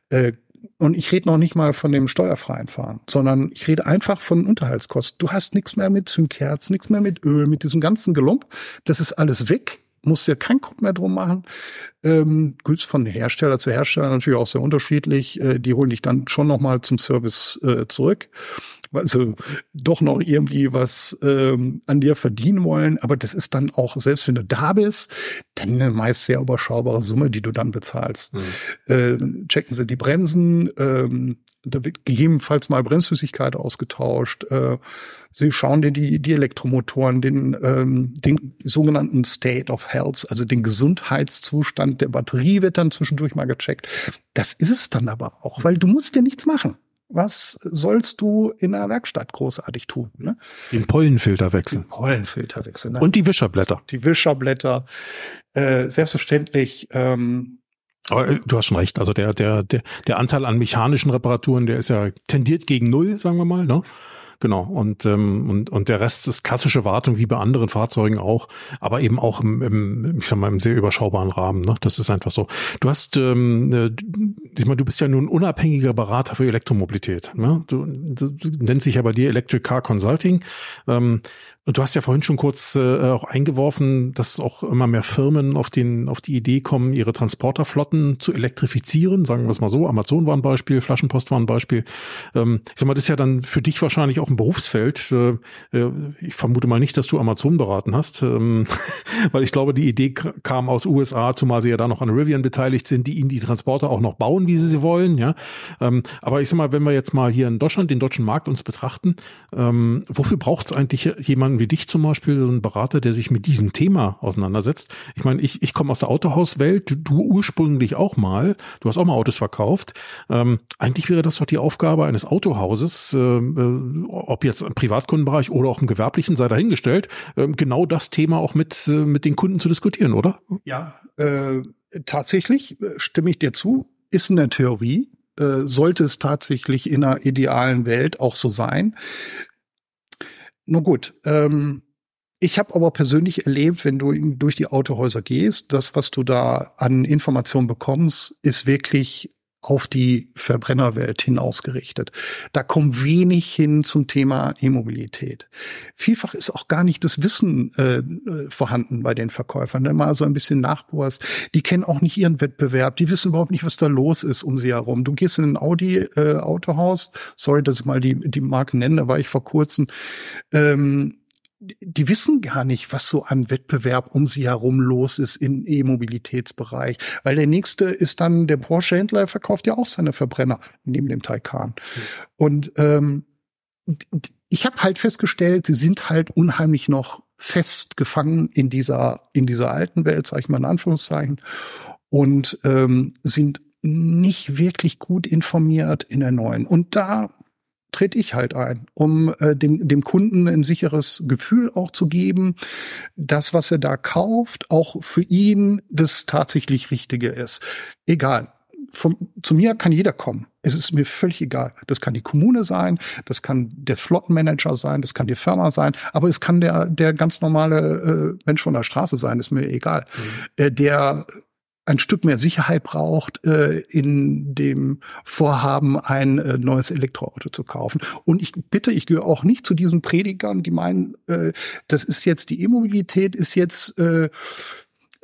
Äh, und ich rede noch nicht mal von dem steuerfreien Fahren, sondern ich rede einfach von Unterhaltskosten. Du hast nichts mehr mit Zündkerzen, nichts mehr mit Öl, mit diesem ganzen Gelump. Das ist alles weg musst dir keinen Kopf mehr drum machen. Ähm, Gilt von Hersteller zu Hersteller natürlich auch sehr unterschiedlich. Äh, die holen dich dann schon nochmal zum Service äh, zurück, weil sie doch noch irgendwie was ähm, an dir verdienen wollen. Aber das ist dann auch, selbst wenn du da bist, dann eine meist sehr überschaubare Summe, die du dann bezahlst. Mhm. Äh, checken sie die Bremsen, ähm, da wird gegebenenfalls mal Bremsflüssigkeit ausgetauscht. Äh, sie schauen dir die, die Elektromotoren, den, ähm, den sogenannten State of Health, also den Gesundheitszustand der Batterie wird dann zwischendurch mal gecheckt. Das ist es dann aber auch, weil du musst dir nichts machen. Was sollst du in der Werkstatt großartig tun? Ne? Den Pollenfilter wechseln. Den Pollenfilter wechseln. Ne? Und die Wischerblätter. Die Wischerblätter. Äh, selbstverständlich ähm, aber äh, du hast schon recht. Also der, der, der, der Anteil an mechanischen Reparaturen, der ist ja tendiert gegen null, sagen wir mal. Ne? Genau. Und, ähm, und, und der Rest ist klassische Wartung, wie bei anderen Fahrzeugen auch, aber eben auch im, im ich sag mal, im sehr überschaubaren Rahmen. Ne? Das ist einfach so. Du hast, ähm, äh, ich meine, du bist ja nun unabhängiger Berater für Elektromobilität. Ne? Du, du, du nennst dich ja bei dir Electric Car Consulting. Ähm, und du hast ja vorhin schon kurz äh, auch eingeworfen, dass auch immer mehr Firmen auf, den, auf die Idee kommen, ihre Transporterflotten zu elektrifizieren. Sagen wir es mal so. Amazon war ein Beispiel, Flaschenpost war ein Beispiel. Ähm, ich sag mal, das ist ja dann für dich wahrscheinlich auch auch ein Berufsfeld. Äh, äh, ich vermute mal nicht, dass du Amazon beraten hast, ähm, weil ich glaube, die Idee kam aus USA, zumal sie ja da noch an Rivian beteiligt sind, die ihnen die Transporter auch noch bauen, wie sie sie wollen. Ja, ähm, aber ich sag mal, wenn wir jetzt mal hier in Deutschland den deutschen Markt uns betrachten, ähm, wofür braucht es eigentlich jemanden wie dich zum Beispiel, so einen Berater, der sich mit diesem Thema auseinandersetzt? Ich meine, ich, ich komme aus der Autohauswelt, du ursprünglich auch mal, du hast auch mal Autos verkauft. Eigentlich wäre das doch die Aufgabe eines Autohauses, äh, ob jetzt im Privatkundenbereich oder auch im gewerblichen, sei dahingestellt, äh, genau das Thema auch mit, äh, mit den Kunden zu diskutieren, oder? Ja, äh, tatsächlich äh, stimme ich dir zu, ist in der Theorie, äh, sollte es tatsächlich in einer idealen Welt auch so sein. Nur gut, ähm, ich habe aber persönlich erlebt, wenn du durch die Autohäuser gehst, das, was du da an Informationen bekommst, ist wirklich auf die Verbrennerwelt hinausgerichtet. Da kommt wenig hin zum Thema E-Mobilität. Vielfach ist auch gar nicht das Wissen äh, vorhanden bei den Verkäufern. Wenn mal so ein bisschen nachbohrst, die kennen auch nicht ihren Wettbewerb, die wissen überhaupt nicht, was da los ist um sie herum. Du gehst in ein Audi-Autohaus, äh, sorry, dass ich mal die, die Marke nenne, da war ich vor kurzem. Ähm, die wissen gar nicht, was so an Wettbewerb um sie herum los ist im E-Mobilitätsbereich. Weil der nächste ist dann, der Porsche-Händler verkauft ja auch seine Verbrenner neben dem Taycan. Mhm. Und ähm, ich habe halt festgestellt, sie sind halt unheimlich noch fest gefangen in dieser, in dieser alten Welt, sage ich mal in Anführungszeichen, und ähm, sind nicht wirklich gut informiert in der neuen. Und da trete ich halt ein, um äh, dem, dem Kunden ein sicheres Gefühl auch zu geben, das, was er da kauft, auch für ihn das tatsächlich Richtige ist. Egal. Von, zu mir kann jeder kommen. Es ist mir völlig egal. Das kann die Kommune sein, das kann der Flottenmanager sein, das kann die Firma sein, aber es kann der, der ganz normale äh, Mensch von der Straße sein, ist mir egal. Mhm. Äh, der ein Stück mehr Sicherheit braucht äh, in dem Vorhaben, ein äh, neues Elektroauto zu kaufen. Und ich bitte, ich gehöre auch nicht zu diesen Predigern, die meinen, äh, das ist jetzt die E-Mobilität, ist jetzt äh,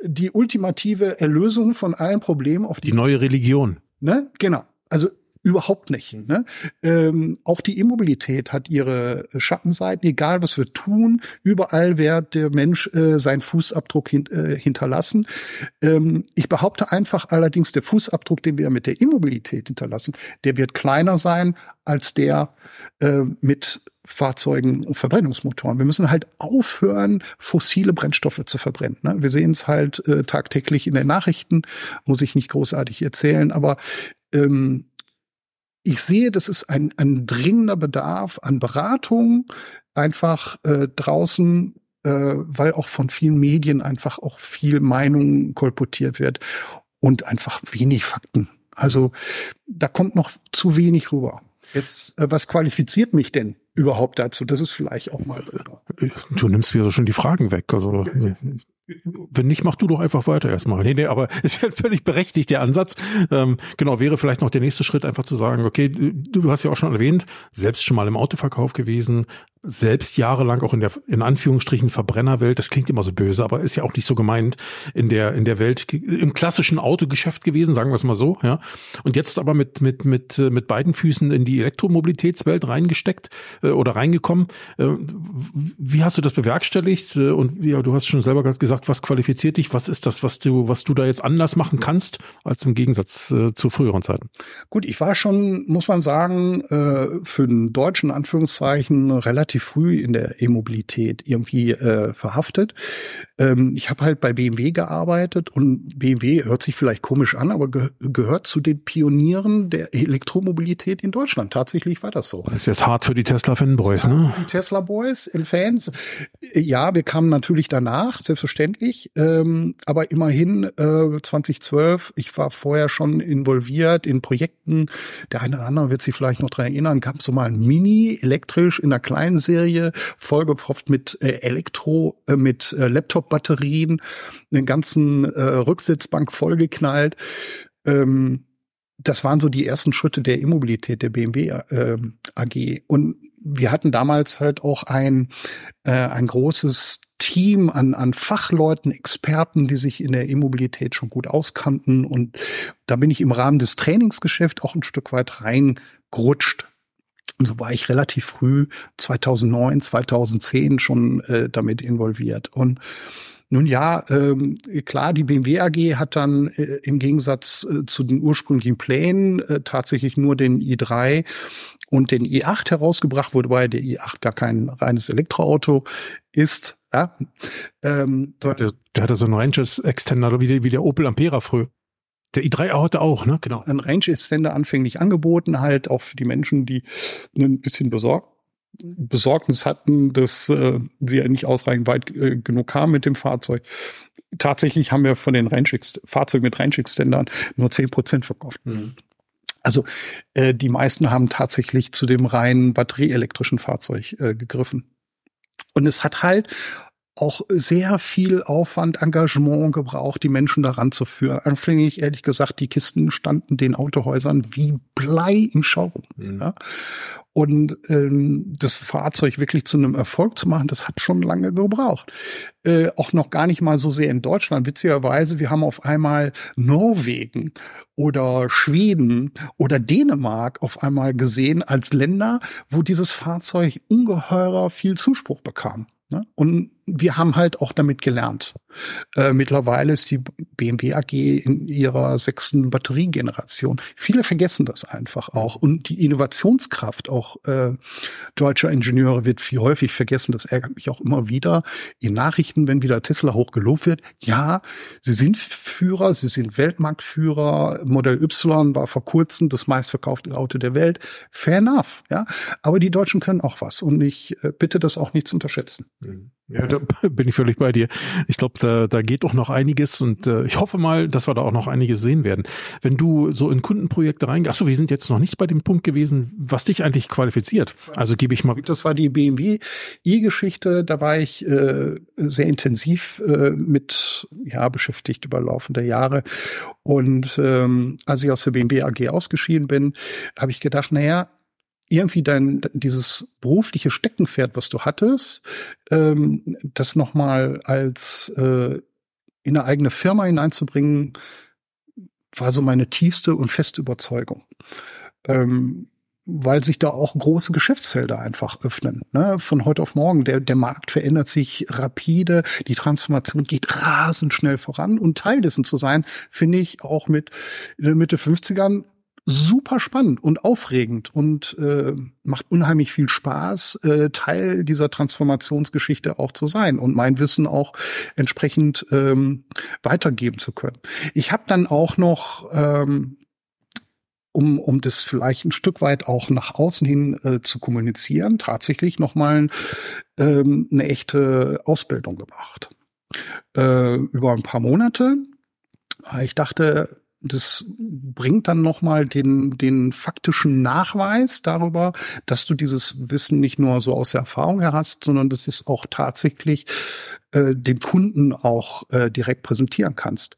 die ultimative Erlösung von allen Problemen auf die, die neue Religion. Ne? Genau. Also Überhaupt nicht. Ne? Ähm, auch die Immobilität hat ihre Schattenseiten. Egal, was wir tun, überall wird der Mensch äh, seinen Fußabdruck hin, äh, hinterlassen. Ähm, ich behaupte einfach allerdings, der Fußabdruck, den wir mit der Immobilität hinterlassen, der wird kleiner sein als der äh, mit Fahrzeugen und Verbrennungsmotoren. Wir müssen halt aufhören, fossile Brennstoffe zu verbrennen. Ne? Wir sehen es halt äh, tagtäglich in den Nachrichten, muss ich nicht großartig erzählen, aber ähm, ich sehe, das ist ein, ein dringender Bedarf an Beratung, einfach äh, draußen, äh, weil auch von vielen Medien einfach auch viel Meinung kolportiert wird und einfach wenig Fakten. Also da kommt noch zu wenig rüber. Jetzt, äh, was qualifiziert mich denn überhaupt dazu? Das ist vielleicht auch mal. Du nimmst mir so schon die Fragen weg. Also wenn nicht, mach du doch einfach weiter erstmal. Nee, nee, aber ist ja völlig berechtigt der Ansatz. Ähm, genau, wäre vielleicht noch der nächste Schritt, einfach zu sagen, okay, du, du hast ja auch schon erwähnt, selbst schon mal im Autoverkauf gewesen, selbst jahrelang auch in der, in Anführungsstrichen, Verbrennerwelt, das klingt immer so böse, aber ist ja auch nicht so gemeint, in der, in der Welt, im klassischen Autogeschäft gewesen, sagen wir es mal so, ja. Und jetzt aber mit, mit, mit, mit beiden Füßen in die Elektromobilitätswelt reingesteckt äh, oder reingekommen. Äh, wie hast du das bewerkstelligt? Äh, und ja, du hast schon selber gesagt, was qualifiziert dich? Was ist das, was du, was du da jetzt anders machen kannst, als im Gegensatz äh, zu früheren Zeiten? Gut, ich war schon, muss man sagen, äh, für den deutschen Anführungszeichen relativ relativ früh in der E-Mobilität irgendwie äh, verhaftet. Ähm, ich habe halt bei BMW gearbeitet und BMW hört sich vielleicht komisch an, aber ge gehört zu den Pionieren der Elektromobilität in Deutschland. Tatsächlich war das so. Das ist jetzt hart für die Tesla-Fanboys, ne? Die Tesla-Boys, Fans. Ja, wir kamen natürlich danach, selbstverständlich. Ähm, aber immerhin äh, 2012, ich war vorher schon involviert in Projekten. Der eine oder andere wird sich vielleicht noch dran erinnern, gab es so mal ein Mini elektrisch in einer kleinen Serie, vollgepfropft mit äh, Elektro, äh, mit äh, Laptop-Batterien, den ganzen äh, Rücksitzbank vollgeknallt. Ähm, das waren so die ersten Schritte der Immobilität der BMW äh, AG. Und wir hatten damals halt auch ein, äh, ein großes Team an, an Fachleuten, Experten, die sich in der Immobilität schon gut auskannten. Und da bin ich im Rahmen des Trainingsgeschäfts auch ein Stück weit reingerutscht Und so war ich relativ früh, 2009, 2010 schon äh, damit involviert. Und nun ja, ähm, klar, die BMW AG hat dann äh, im Gegensatz äh, zu den ursprünglichen Plänen äh, tatsächlich nur den i3 und den i8 herausgebracht, wobei der i8 gar kein reines Elektroauto ist. Ja, ähm, der, der hatte so einen Range Extender wie der, wie der Opel Ampera früher. Der i3 hatte auch, ne? Genau. Ein Range Extender anfänglich angeboten, halt auch für die Menschen, die ein bisschen besorgt Besorgnis hatten, dass äh, sie ja nicht ausreichend weit äh, genug kamen mit dem Fahrzeug. Tatsächlich haben wir von den Range Fahrzeugen mit Range Extendern nur zehn Prozent verkauft. Mhm. Also äh, die meisten haben tatsächlich zu dem reinen batterieelektrischen Fahrzeug äh, gegriffen. Und es hat halt auch sehr viel Aufwand, Engagement gebraucht, die Menschen daran zu führen. Anfänglich, ehrlich gesagt, die Kisten standen den Autohäusern wie Blei im Showroom. Mhm. Ja? Und ähm, das Fahrzeug wirklich zu einem Erfolg zu machen, das hat schon lange gebraucht. Äh, auch noch gar nicht mal so sehr in Deutschland. Witzigerweise, wir haben auf einmal Norwegen oder Schweden oder Dänemark auf einmal gesehen als Länder, wo dieses Fahrzeug ungeheurer viel Zuspruch bekam. Ne? Und wir haben halt auch damit gelernt. Äh, mittlerweile ist die BMW AG in ihrer sechsten Batteriegeneration. Viele vergessen das einfach auch. Und die Innovationskraft auch äh, deutscher Ingenieure wird viel häufig vergessen. Das ärgert mich auch immer wieder in Nachrichten, wenn wieder Tesla hochgelobt wird. Ja, sie sind Führer, sie sind Weltmarktführer. Modell Y war vor kurzem das meistverkaufte Auto der Welt. Fair enough, ja. Aber die Deutschen können auch was. Und ich äh, bitte das auch nicht zu unterschätzen. Mhm. Ja, da bin ich völlig bei dir. Ich glaube, da, da geht doch noch einiges und äh, ich hoffe mal, dass wir da auch noch einiges sehen werden. Wenn du so in Kundenprojekte reingehst, achso, wir sind jetzt noch nicht bei dem Punkt gewesen, was dich eigentlich qualifiziert. Also gebe ich mal. Das war die BMW i-Geschichte, da war ich äh, sehr intensiv äh, mit ja beschäftigt über laufende Jahre. Und ähm, als ich aus der BMW AG ausgeschieden bin, habe ich gedacht, naja, irgendwie dein dieses berufliche Steckenpferd, was du hattest, ähm, das nochmal als äh, in eine eigene Firma hineinzubringen, war so meine tiefste und feste Überzeugung. Ähm, weil sich da auch große Geschäftsfelder einfach öffnen. Ne? Von heute auf morgen. Der, der Markt verändert sich rapide, die Transformation geht rasend schnell voran und Teil dessen zu sein, finde ich auch mit in den Mitte 50ern super spannend und aufregend und äh, macht unheimlich viel Spaß, äh, Teil dieser Transformationsgeschichte auch zu sein und mein Wissen auch entsprechend ähm, weitergeben zu können. Ich habe dann auch noch ähm, um, um das vielleicht ein Stück weit auch nach außen hin äh, zu kommunizieren, tatsächlich nochmal ähm, eine echte Ausbildung gemacht. Äh, über ein paar Monate. Ich dachte, das bringt dann nochmal den, den faktischen Nachweis darüber, dass du dieses Wissen nicht nur so aus der Erfahrung her hast, sondern das ist auch tatsächlich äh, dem Kunden auch äh, direkt präsentieren kannst.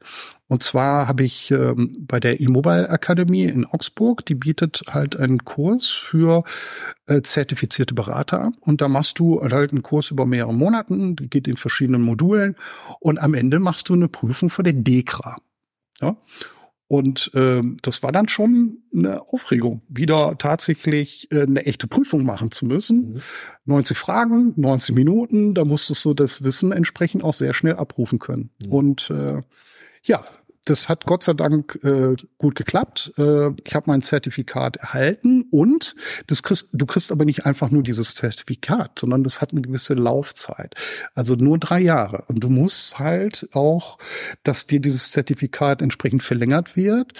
Und zwar habe ich ähm, bei der E-Mobile Akademie in Augsburg, die bietet halt einen Kurs für äh, zertifizierte Berater. Und da machst du halt einen Kurs über mehrere Monate, geht in verschiedenen Modulen und am Ende machst du eine Prüfung für den DEKRA. Ja? Und ähm, das war dann schon eine Aufregung, wieder tatsächlich äh, eine echte Prüfung machen zu müssen. Mhm. 90 Fragen, 90 Minuten, da musstest du das Wissen entsprechend auch sehr schnell abrufen können. Mhm. Und äh, ja, das hat Gott sei Dank äh, gut geklappt. Äh, ich habe mein Zertifikat erhalten und das kriegst, du kriegst aber nicht einfach nur dieses Zertifikat, sondern das hat eine gewisse Laufzeit. Also nur drei Jahre. Und du musst halt auch, dass dir dieses Zertifikat entsprechend verlängert wird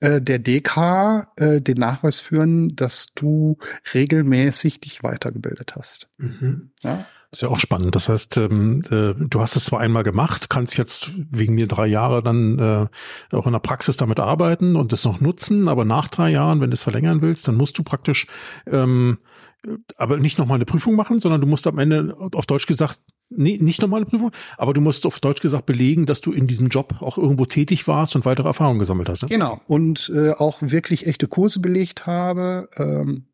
äh, der DK äh, den Nachweis führen, dass du regelmäßig dich weitergebildet hast. Mhm. Ja? Ist ja auch spannend. Das heißt, ähm, äh, du hast es zwar einmal gemacht, kannst jetzt wegen mir drei Jahre dann äh, auch in der Praxis damit arbeiten und das noch nutzen, aber nach drei Jahren, wenn du es verlängern willst, dann musst du praktisch ähm, aber nicht nochmal eine Prüfung machen, sondern du musst am Ende auf Deutsch gesagt Nee, nicht normale Prüfung, aber du musst auf Deutsch gesagt belegen, dass du in diesem Job auch irgendwo tätig warst und weitere Erfahrungen gesammelt hast. Ne? Genau. Und äh, auch wirklich echte Kurse belegt habe. Ähm,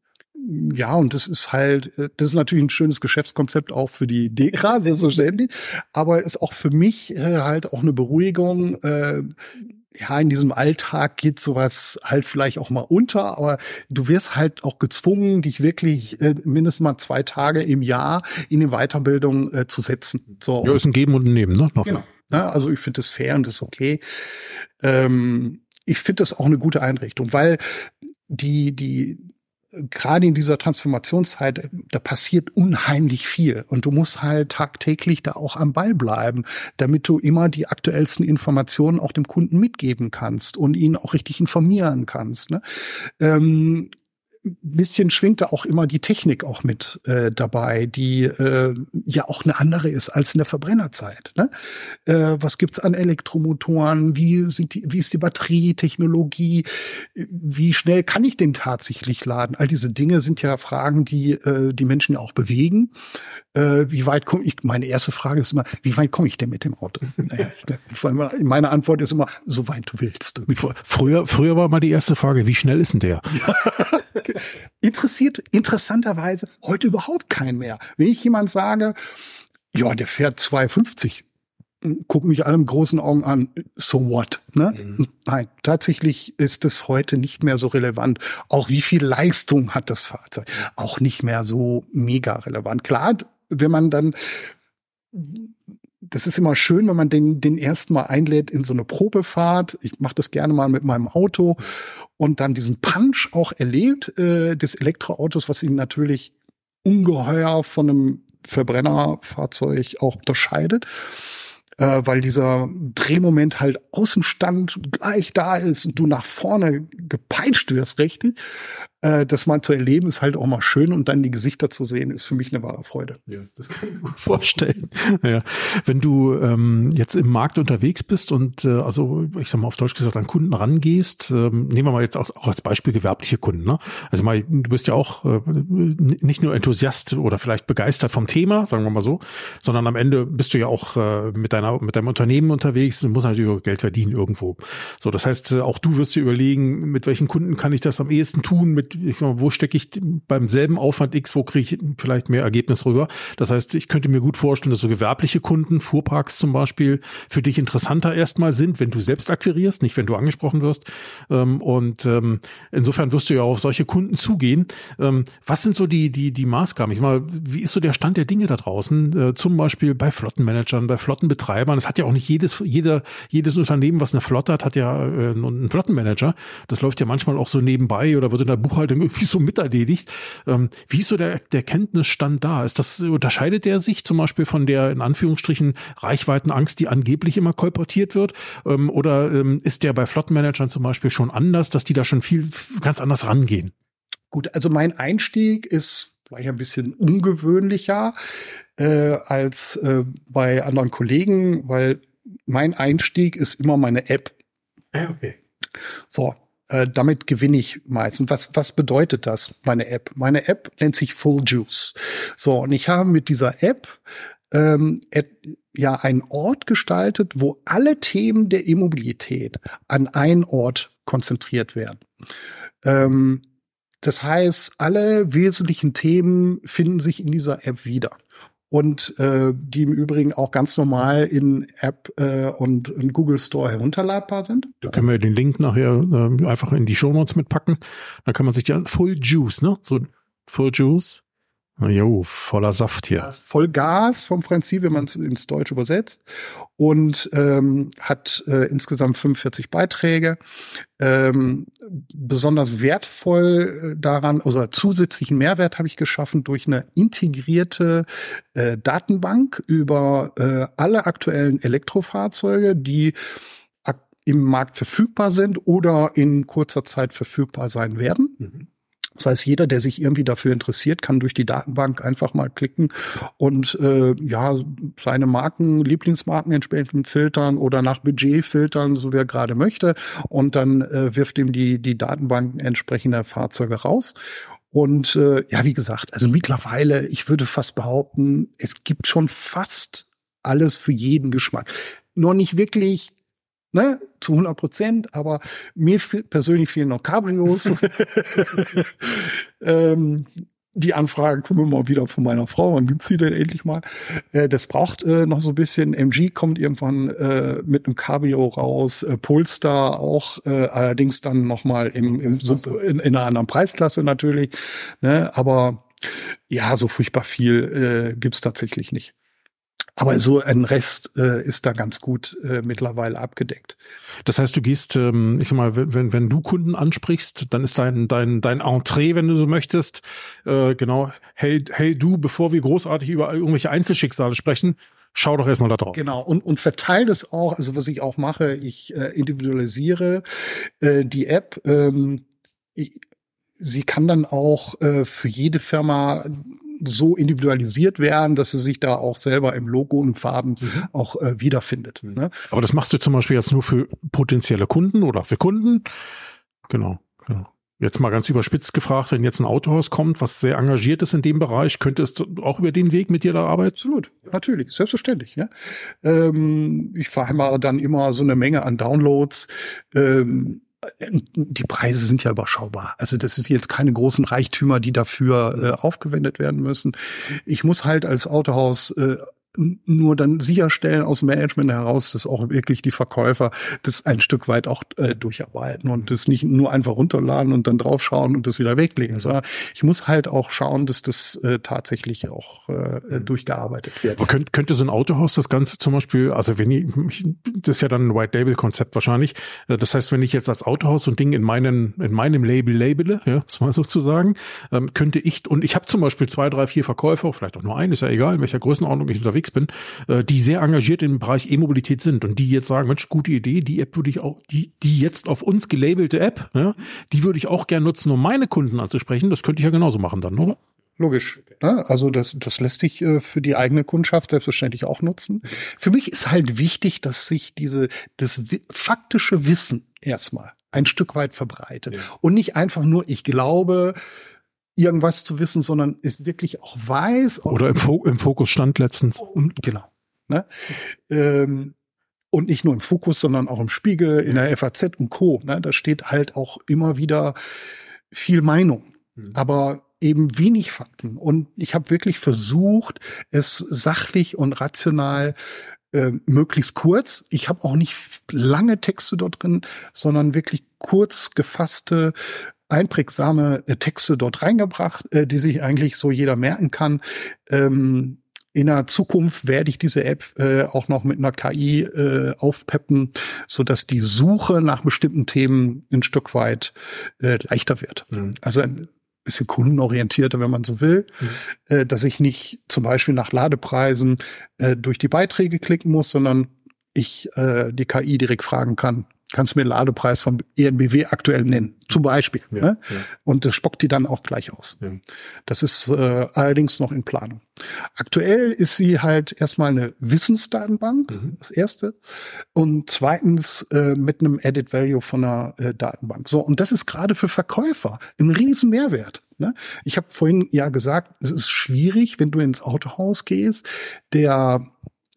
ja, und das ist halt, äh, das ist natürlich ein schönes Geschäftskonzept auch für die Dekra, selbstverständlich, aber ist auch für mich äh, halt auch eine Beruhigung. Äh, ja, in diesem Alltag geht sowas halt vielleicht auch mal unter, aber du wirst halt auch gezwungen, dich wirklich äh, mindestens mal zwei Tage im Jahr in die Weiterbildung äh, zu setzen. So. Ja, ist ein Geben und ein Nehmen, ne? Noch genau. Ja, also ich finde das fair und das ist okay. Ähm, ich finde das auch eine gute Einrichtung, weil die, die, gerade in dieser Transformationszeit, da passiert unheimlich viel und du musst halt tagtäglich da auch am Ball bleiben, damit du immer die aktuellsten Informationen auch dem Kunden mitgeben kannst und ihn auch richtig informieren kannst. Ne? Ähm, bisschen schwingt da auch immer die Technik auch mit äh, dabei, die äh, ja auch eine andere ist als in der Verbrennerzeit. Ne? Äh, was gibt's an Elektromotoren? Wie sind die, wie ist die Batterietechnologie? Wie schnell kann ich den tatsächlich laden? All diese Dinge sind ja Fragen, die äh, die Menschen ja auch bewegen. Äh, wie weit komme ich? Meine erste Frage ist immer, wie weit komme ich denn mit dem Auto? naja, ich, meine Antwort ist immer, so weit du willst. Früher, früher war mal die erste Frage, wie schnell ist denn der? Interessiert interessanterweise heute überhaupt keinen mehr. Wenn ich jemand sage, ja, der fährt 250, gucken mich alle im großen Augen an, so what? Ne? Mhm. Nein, tatsächlich ist es heute nicht mehr so relevant. Auch wie viel Leistung hat das Fahrzeug? Auch nicht mehr so mega relevant. Klar, wenn man dann das ist immer schön, wenn man den, den ersten Mal einlädt in so eine Probefahrt. Ich mache das gerne mal mit meinem Auto und dann diesen Punch auch erlebt äh, des Elektroautos, was ihn natürlich ungeheuer von einem Verbrennerfahrzeug auch unterscheidet äh, weil dieser Drehmoment halt aus dem Stand gleich da ist und du nach vorne gepeitscht wirst, richtig. Äh, das mal zu erleben ist halt auch mal schön und dann die Gesichter zu sehen, ist für mich eine wahre Freude. Ja, das kann ich mir gut vorstellen. ja. Wenn du ähm, jetzt im Markt unterwegs bist und äh, also ich sag mal auf Deutsch gesagt an Kunden rangehst, ähm, nehmen wir mal jetzt auch, auch als Beispiel gewerbliche Kunden. Ne? Also mal, du bist ja auch äh, nicht nur Enthusiast oder vielleicht begeistert vom Thema, sagen wir mal so, sondern am Ende bist du ja auch äh, mit deiner mit deinem Unternehmen unterwegs und musst natürlich auch Geld verdienen irgendwo. So, das heißt, äh, auch du wirst dir überlegen, mit welchen Kunden kann ich das am ehesten tun, mit ich sag mal, wo stecke ich beim selben Aufwand X, wo kriege ich vielleicht mehr Ergebnis rüber. Das heißt, ich könnte mir gut vorstellen, dass so gewerbliche Kunden, Fuhrparks zum Beispiel, für dich interessanter erstmal sind, wenn du selbst akquirierst, nicht wenn du angesprochen wirst. Ähm, und ähm, insofern wirst du ja auf solche Kunden zugehen. Ähm, was sind so die, die, die Maßgaben? Ich sag mal, wie ist so der Stand der Dinge da draußen? Äh, zum Beispiel bei Flottenmanagern, bei Flottenbetreibern. Es hat ja auch nicht jedes, jeder, jedes Unternehmen, was eine Flotte hat, hat ja äh, einen Flottenmanager. Das läuft ja manchmal auch so nebenbei oder wird in der Buchhaltung irgendwie so miterledigt. Ähm, wie ist so der, der Kenntnisstand da? Ist das, unterscheidet der sich zum Beispiel von der, in Anführungsstrichen, Reichweitenangst, die angeblich immer kolportiert wird? Ähm, oder ähm, ist der bei Flottenmanagern zum Beispiel schon anders, dass die da schon viel ganz anders rangehen? Gut, also mein Einstieg ist vielleicht ein bisschen ungewöhnlicher äh, als äh, bei anderen Kollegen, weil mein Einstieg ist immer meine App. Ah, okay. So, äh, damit gewinne ich meistens. Was, was bedeutet das, meine App? Meine App nennt sich Full Juice. So, und ich habe mit dieser App ähm, ja einen Ort gestaltet, wo alle Themen der Immobilität an einen Ort konzentriert werden. Ähm, das heißt, alle wesentlichen Themen finden sich in dieser App wieder und äh, die im Übrigen auch ganz normal in App äh, und in Google Store herunterladbar sind. Da können wir den Link nachher äh, einfach in die Show Notes mitpacken. Dann kann man sich ja Full Juice, ne? So Full Juice Jo, voller Saft hier. Voll Gas vom Prinzip, wenn man es ins Deutsche übersetzt. Und ähm, hat äh, insgesamt 45 Beiträge. Ähm, besonders wertvoll äh, daran, also zusätzlichen Mehrwert habe ich geschaffen durch eine integrierte äh, Datenbank über äh, alle aktuellen Elektrofahrzeuge, die im Markt verfügbar sind oder in kurzer Zeit verfügbar sein werden. Mhm. Das heißt, jeder, der sich irgendwie dafür interessiert, kann durch die Datenbank einfach mal klicken und äh, ja seine Marken, Lieblingsmarken entsprechend filtern oder nach Budget filtern, so wie er gerade möchte. Und dann äh, wirft ihm die, die Datenbank entsprechende Fahrzeuge raus. Und äh, ja, wie gesagt, also mittlerweile, ich würde fast behaupten, es gibt schon fast alles für jeden Geschmack. Noch nicht wirklich ne, zu 100 Prozent, aber mir persönlich fehlen noch Cabrios. ähm, die Anfrage kommen immer wieder von meiner Frau, wann gibt's die denn endlich mal? Äh, das braucht äh, noch so ein bisschen. MG kommt irgendwann äh, mit einem Cabrio raus, äh, Polestar auch, äh, allerdings dann noch mal im, im in, in einer anderen Preisklasse natürlich. Ne? Aber ja, so furchtbar viel äh, gibt's tatsächlich nicht. Aber so ein Rest äh, ist da ganz gut äh, mittlerweile abgedeckt. Das heißt, du gehst, ähm, ich sag mal, wenn, wenn du Kunden ansprichst, dann ist dein, dein, dein Entree, wenn du so möchtest, äh, genau, hey, hey du, bevor wir großartig über irgendwelche Einzelschicksale sprechen, schau doch erstmal da drauf. Genau, und, und verteile es auch, also was ich auch mache, ich äh, individualisiere äh, die App. Ähm, ich, sie kann dann auch äh, für jede Firma so individualisiert werden, dass sie sich da auch selber im Logo und Farben mhm. auch äh, wiederfindet. Mhm. Ne? Aber das machst du zum Beispiel jetzt nur für potenzielle Kunden oder für Kunden? Genau, genau. Jetzt mal ganz überspitzt gefragt, wenn jetzt ein Autohaus kommt, was sehr engagiert ist in dem Bereich, könntest du auch über den Weg mit dir da arbeiten? Absolut, natürlich, selbstverständlich. Ja. Ähm, ich verheimere dann immer so eine Menge an Downloads. Ähm, die Preise sind ja überschaubar. Also das ist jetzt keine großen Reichtümer, die dafür äh, aufgewendet werden müssen. Ich muss halt als Autohaus äh, nur dann sicherstellen aus Management heraus, dass auch wirklich die Verkäufer das ein Stück weit auch äh, durcharbeiten und das nicht nur einfach runterladen und dann draufschauen und das wieder weglegen, sondern ich muss halt auch schauen, dass das äh, tatsächlich auch äh, durchgearbeitet wird. Aber könnt, könnte so ein Autohaus das Ganze zum Beispiel, also wenn ich, das ist ja dann ein White Label Konzept wahrscheinlich, äh, das heißt, wenn ich jetzt als Autohaus so ein Ding in meinen, in meinem Label labele, ja, mal sozusagen, ähm, könnte ich, und ich habe zum Beispiel zwei, drei, vier Verkäufer, vielleicht auch nur einen, ist ja egal, in welcher Größenordnung ich unterwegs unterwegs bin, äh, die sehr engagiert im Bereich E-Mobilität sind und die jetzt sagen, Mensch, gute Idee, die App würde ich auch, die, die jetzt auf uns gelabelte App, ja, die würde ich auch gern nutzen, um meine Kunden anzusprechen. Das könnte ich ja genauso machen dann, oder? Logisch. Ne? Also das, das lässt sich äh, für die eigene Kundschaft selbstverständlich auch nutzen. Für mich ist halt wichtig, dass sich diese das faktische Wissen erstmal ein Stück weit verbreitet ja. und nicht einfach nur ich glaube irgendwas zu wissen, sondern ist wirklich auch weiß. Oder im, Fo im Fokus stand letztens. Und, genau. Ne? Ähm, und nicht nur im Fokus, sondern auch im Spiegel, in der FAZ und Co. Ne? Da steht halt auch immer wieder viel Meinung, mhm. aber eben wenig Fakten. Und ich habe wirklich versucht, es sachlich und rational äh, möglichst kurz. Ich habe auch nicht lange Texte dort drin, sondern wirklich kurz gefasste einprägsame äh, Texte dort reingebracht, äh, die sich eigentlich so jeder merken kann. Ähm, in der Zukunft werde ich diese App äh, auch noch mit einer KI äh, aufpeppen, so dass die Suche nach bestimmten Themen ein Stück weit äh, leichter wird. Mhm. Also ein bisschen kundenorientierter, wenn man so will, mhm. äh, dass ich nicht zum Beispiel nach Ladepreisen äh, durch die Beiträge klicken muss, sondern ich äh, die KI direkt fragen kann, kannst du mir den Ladepreis vom ENBW aktuell nennen, zum Beispiel. Ja, ne? ja. Und das spockt die dann auch gleich aus. Ja. Das ist äh, allerdings noch in Planung. Aktuell ist sie halt erstmal eine Wissensdatenbank, mhm. das erste. Und zweitens äh, mit einem Added Value von einer äh, Datenbank. So, und das ist gerade für Verkäufer ein riesen Mehrwert. Ne? Ich habe vorhin ja gesagt, es ist schwierig, wenn du ins Autohaus gehst. Der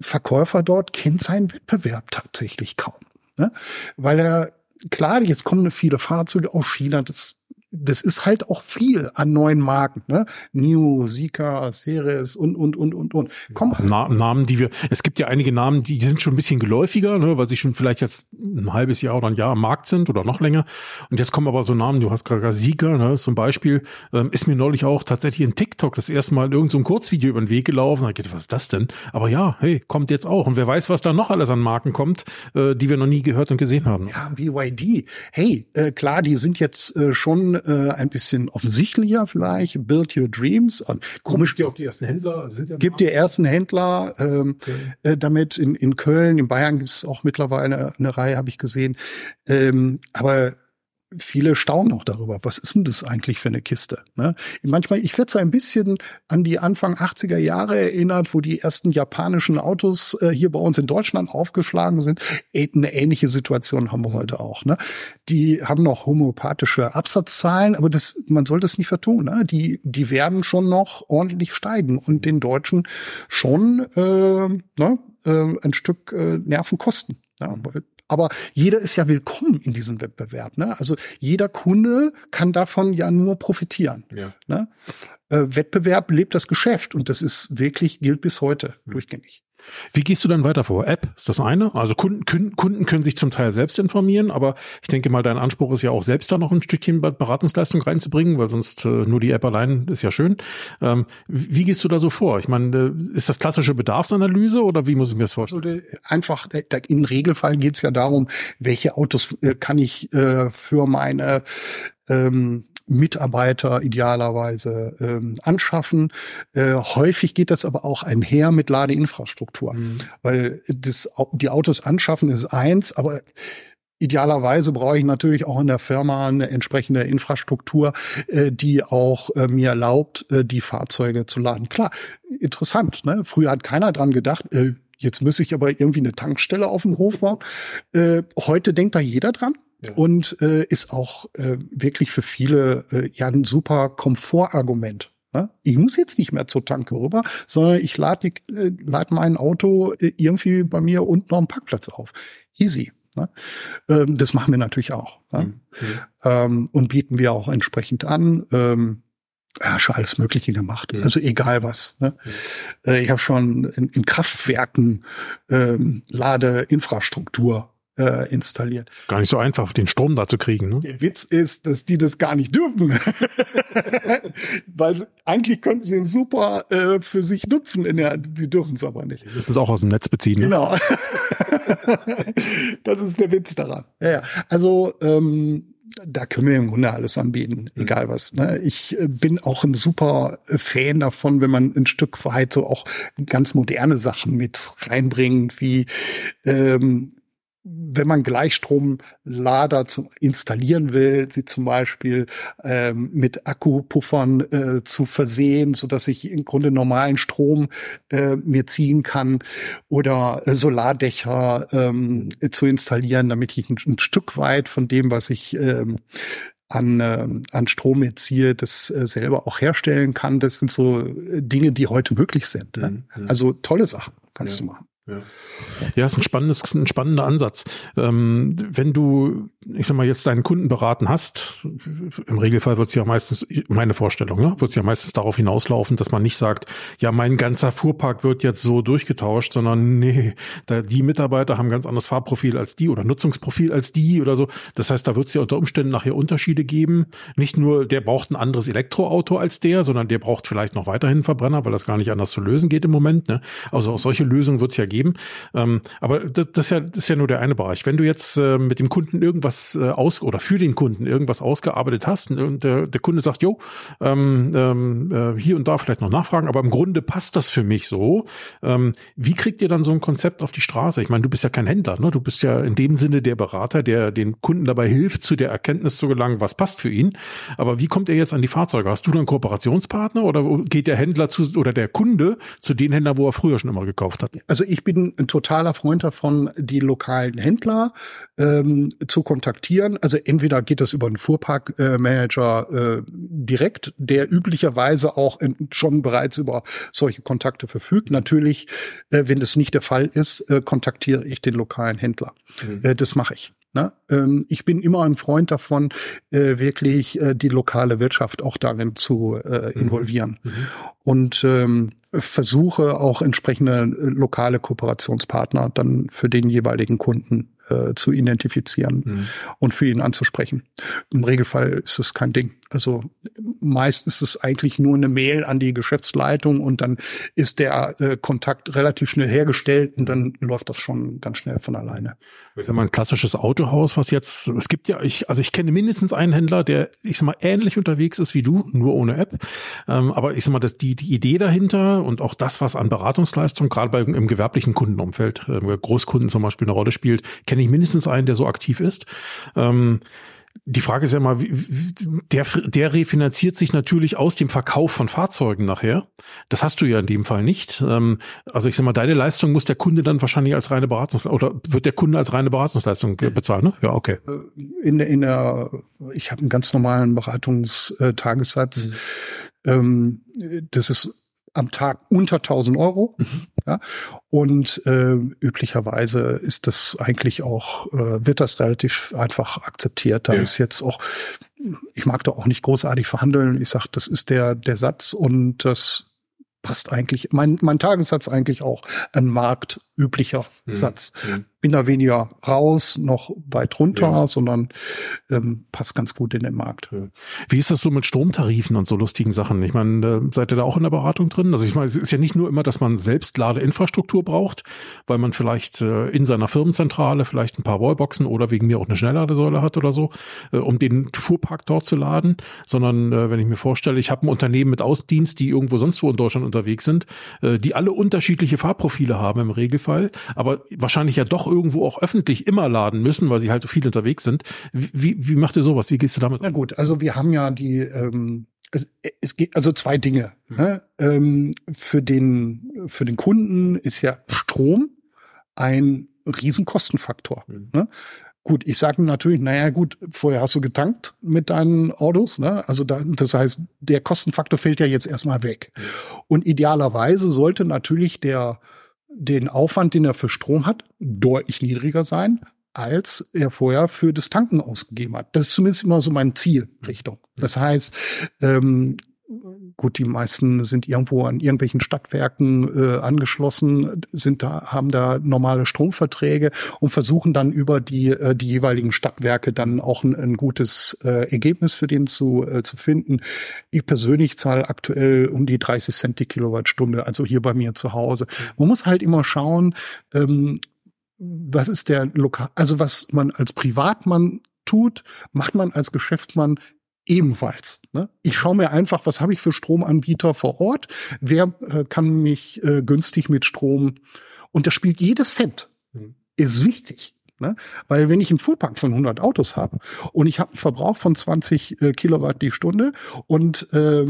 Verkäufer dort kennt seinen Wettbewerb tatsächlich kaum. Ne? Weil er, klar, jetzt kommen viele Fahrzeuge aus China, das das ist halt auch viel an neuen Marken, ne? New, Sika, Ceres und, und, und, und, und. Komm. Na, Namen, die wir, es gibt ja einige Namen, die, die sind schon ein bisschen geläufiger, ne? weil sie schon vielleicht jetzt ein halbes Jahr oder ein Jahr am Markt sind oder noch länger. Und jetzt kommen aber so Namen, du hast gerade Sika, ne? zum Beispiel, ähm, ist mir neulich auch tatsächlich in TikTok das erste Mal irgendein so Kurzvideo über den Weg gelaufen. Da geht, was ist das denn? Aber ja, hey, kommt jetzt auch. Und wer weiß, was da noch alles an Marken kommt, äh, die wir noch nie gehört und gesehen haben. Ja, BYD. Hey, äh, klar, die sind jetzt äh, schon äh, ein bisschen offensichtlicher vielleicht. Build Your Dreams. Und komisch. Gibt ja auch die ersten Händler. Sind ja gibt die ersten Händler ähm, okay. äh, damit. In, in Köln, in Bayern gibt es auch mittlerweile eine, eine Reihe, habe ich gesehen. Ähm, aber viele staunen auch darüber. Was ist denn das eigentlich für eine Kiste? Ne? Manchmal, ich werde so ein bisschen an die Anfang 80er Jahre erinnert, wo die ersten japanischen Autos äh, hier bei uns in Deutschland aufgeschlagen sind. Eine ähnliche Situation haben wir mhm. heute auch. Ne? Die haben noch homöopathische Absatzzahlen, aber das, man soll das nicht vertun. Ne? Die, die werden schon noch ordentlich steigen und den Deutschen schon äh, ne, äh, ein Stück äh, Nerven kosten. Ja, aber jeder ist ja willkommen in diesem Wettbewerb. Ne? Also jeder Kunde kann davon ja nur profitieren. Ja. Ne? äh, Wettbewerb lebt das Geschäft und das ist wirklich, gilt bis heute mhm. durchgängig. Wie gehst du dann weiter vor? App ist das eine. Also Kunden, Kunden können sich zum Teil selbst informieren, aber ich denke mal, dein Anspruch ist ja auch selbst da noch ein Stückchen Beratungsleistung reinzubringen, weil sonst äh, nur die App allein ist ja schön. Ähm, wie gehst du da so vor? Ich meine, äh, ist das klassische Bedarfsanalyse oder wie muss ich mir das vorstellen? Also, einfach, im Regelfall geht es ja darum, welche Autos äh, kann ich für meine ähm, Mitarbeiter idealerweise ähm, anschaffen. Äh, häufig geht das aber auch einher mit Ladeinfrastruktur, mhm. weil das, die Autos anschaffen ist eins, aber Idealerweise brauche ich natürlich auch in der Firma eine entsprechende Infrastruktur, äh, die auch äh, mir erlaubt, äh, die Fahrzeuge zu laden. Klar, interessant. Ne? Früher hat keiner dran gedacht, äh, jetzt muss ich aber irgendwie eine Tankstelle auf dem Hof bauen. Äh, heute denkt da jeder dran und äh, ist auch äh, wirklich für viele äh, ja ein super Komfortargument. Ne? Ich muss jetzt nicht mehr zur Tanke rüber, sondern ich lade äh, lad mein Auto äh, irgendwie bei mir unten am Parkplatz auf. Easy. Ne? Ähm, das machen wir natürlich auch. Ne? Mhm. Ähm, und bieten wir auch entsprechend an. Ähm, ja, schon alles Mögliche gemacht. Mhm. Also egal was. Ne? Mhm. Äh, ich habe schon in, in Kraftwerken ähm, Ladeinfrastruktur äh, installiert. Gar nicht so einfach, den Strom da zu kriegen. Ne? Der Witz ist, dass die das gar nicht dürfen. Weil eigentlich könnten sie ihn super äh, für sich nutzen, in der, die dürfen es aber nicht. Die müssen es auch aus dem Netz beziehen. Ne? Genau. das ist der Witz daran. Ja, ja. Also ähm, da können wir im Grunde alles anbieten, mhm. egal was. Ne? Ich äh, bin auch ein super Fan davon, wenn man ein Stück weit so auch ganz moderne Sachen mit reinbringt, wie ähm, wenn man Gleichstromlader zu, installieren will, sie zum Beispiel ähm, mit Akkupuffern äh, zu versehen, so dass ich im Grunde normalen Strom äh, mir ziehen kann oder äh, Solardächer ähm, zu installieren, damit ich ein, ein, Stück weit von dem, was ich ähm, an, äh, an Strom erziehe, das äh, selber auch herstellen kann. Das sind so äh, Dinge, die heute möglich sind. Ne? Mhm. Also tolle Sachen kannst ja. du machen. Ja. ja, ist ein spannendes, ein spannender Ansatz. Ähm, wenn du, ich sag mal, jetzt deinen Kunden beraten hast, im Regelfall wird es ja meistens, meine Vorstellung, ne, wird es ja meistens darauf hinauslaufen, dass man nicht sagt, ja, mein ganzer Fuhrpark wird jetzt so durchgetauscht, sondern nee, da, die Mitarbeiter haben ganz anderes Fahrprofil als die oder Nutzungsprofil als die oder so. Das heißt, da wird es ja unter Umständen nachher Unterschiede geben. Nicht nur, der braucht ein anderes Elektroauto als der, sondern der braucht vielleicht noch weiterhin einen Verbrenner, weil das gar nicht anders zu lösen geht im Moment. Ne? Also auch solche Lösungen wird es ja geben. Ähm, aber das, das, ist ja, das ist ja nur der eine Bereich. Wenn du jetzt äh, mit dem Kunden irgendwas äh, aus oder für den Kunden irgendwas ausgearbeitet hast und der, der Kunde sagt, jo, ähm, ähm, äh, hier und da vielleicht noch nachfragen, aber im Grunde passt das für mich so. Ähm, wie kriegt ihr dann so ein Konzept auf die Straße? Ich meine, du bist ja kein Händler, ne? Du bist ja in dem Sinne der Berater, der den Kunden dabei hilft, zu der Erkenntnis zu gelangen, was passt für ihn. Aber wie kommt er jetzt an die Fahrzeuge? Hast du dann Kooperationspartner oder geht der Händler zu oder der Kunde zu den Händlern, wo er früher schon immer gekauft hat? Also ich bin ein totaler Freund davon, die lokalen Händler ähm, zu kontaktieren. Also entweder geht das über einen Fuhrparkmanager äh, äh, direkt, der üblicherweise auch in, schon bereits über solche Kontakte verfügt. Natürlich, äh, wenn das nicht der Fall ist, äh, kontaktiere ich den lokalen Händler. Mhm. Äh, das mache ich. Ne? Ähm, ich bin immer ein Freund davon, äh, wirklich äh, die lokale Wirtschaft auch darin zu äh, mhm. involvieren. Mhm. Und ähm, versuche auch entsprechende lokale Kooperationspartner dann für den jeweiligen Kunden zu identifizieren mhm. und für ihn anzusprechen. Im Regelfall ist es kein Ding. Also meist ist es eigentlich nur eine Mail an die Geschäftsleitung und dann ist der äh, Kontakt relativ schnell hergestellt und dann läuft das schon ganz schnell von alleine. Ist ja mal ein klassisches Autohaus, was jetzt, es gibt ja, ich, also ich kenne mindestens einen Händler, der, ich sag mal, ähnlich unterwegs ist wie du, nur ohne App. Ähm, aber ich sag mal, dass die, die Idee dahinter und auch das, was an Beratungsleistung, gerade bei, im gewerblichen Kundenumfeld, äh, Großkunden zum Beispiel eine Rolle spielt, kenne ich mindestens einen, der so aktiv ist. Ähm, die Frage ist ja mal, der, der refinanziert sich natürlich aus dem Verkauf von Fahrzeugen nachher. Das hast du ja in dem Fall nicht. Ähm, also ich sag mal, deine Leistung muss der Kunde dann wahrscheinlich als reine Beratungsleistung oder wird der Kunde als reine Beratungsleistung bezahlen, ne? Ja, okay. Äh, in, in der, ich habe einen ganz normalen Beratungstagessatz. Mhm. Ähm, das ist am Tag unter 1000 Euro. Mhm. Ja, und äh, üblicherweise ist das eigentlich auch, äh, wird das relativ einfach akzeptiert. Da ja. ist jetzt auch, ich mag da auch nicht großartig verhandeln. Ich sag, das ist der, der Satz und das passt eigentlich, mein, mein Tagessatz eigentlich auch ein marktüblicher mhm. Satz. Mhm. Bin da weniger raus, noch weit runter, ja. sondern ähm, passt ganz gut in den Markt. Wie ist das so mit Stromtarifen und so lustigen Sachen? Ich meine, seid ihr da auch in der Beratung drin? Also ich meine, es ist ja nicht nur immer, dass man selbst Ladeinfrastruktur braucht, weil man vielleicht äh, in seiner Firmenzentrale vielleicht ein paar Wallboxen oder wegen mir auch eine Schnellladesäule hat oder so, äh, um den Fuhrpark dort zu laden, sondern äh, wenn ich mir vorstelle, ich habe ein Unternehmen mit Außendienst, die irgendwo sonst wo in Deutschland unterwegs sind, äh, die alle unterschiedliche Fahrprofile haben im Regelfall, aber wahrscheinlich ja doch irgendwo auch öffentlich immer laden müssen, weil sie halt so viel unterwegs sind. Wie, wie macht ihr sowas? Wie gehst du damit? Na gut, also wir haben ja die, ähm, es, es geht also zwei Dinge. Mhm. Ne? Ähm, für den für den Kunden ist ja Strom ein Riesenkostenfaktor. Mhm. Ne? Gut, ich sage natürlich, naja gut, vorher hast du getankt mit deinen Autos, ne? Also da, das heißt, der Kostenfaktor fällt ja jetzt erstmal weg. Und idealerweise sollte natürlich der den Aufwand, den er für Strom hat, deutlich niedriger sein, als er vorher für das Tanken ausgegeben hat. Das ist zumindest immer so meine Zielrichtung. Das heißt, ähm, gut, die meisten sind irgendwo an irgendwelchen Stadtwerken äh, angeschlossen, sind da, haben da normale Stromverträge und versuchen dann über die, äh, die jeweiligen Stadtwerke dann auch ein, ein gutes äh, Ergebnis für den zu, äh, zu finden. Ich persönlich zahle aktuell um die 30 Cent die Kilowattstunde, also hier bei mir zu Hause. Man muss halt immer schauen, ähm, was ist der lokal, also was man als Privatmann tut, macht man als Geschäftsmann ebenfalls. Ne? Ich schaue mir einfach, was habe ich für Stromanbieter vor Ort, wer äh, kann mich äh, günstig mit Strom und das spielt jedes Cent, mhm. ist wichtig. Ne? Weil wenn ich einen Fuhrpark von 100 Autos habe und ich habe einen Verbrauch von 20 äh, Kilowatt die Stunde und äh,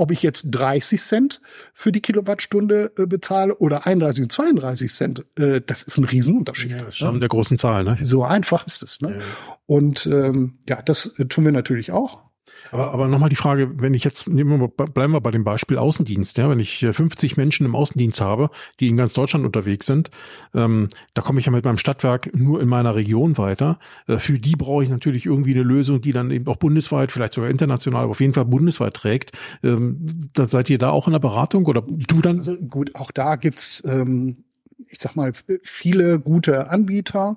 ob ich jetzt 30 Cent für die Kilowattstunde äh, bezahle oder 31, 32 Cent, äh, das ist ein Riesenunterschied. Ja, schon ne? der großen Zahl, ne? So einfach ist es. Ne? Ja. Und ähm, ja, das äh, tun wir natürlich auch. Aber, aber nochmal die Frage, wenn ich jetzt, nehmen wir, bleiben wir bei dem Beispiel Außendienst, ja, wenn ich 50 Menschen im Außendienst habe, die in ganz Deutschland unterwegs sind, ähm, da komme ich ja mit meinem Stadtwerk nur in meiner Region weiter. Äh, für die brauche ich natürlich irgendwie eine Lösung, die dann eben auch bundesweit, vielleicht sogar international, aber auf jeden Fall bundesweit trägt. Ähm, da seid ihr da auch in der Beratung oder du dann? Also gut, auch da gibt's ähm, ich sag mal, viele gute Anbieter.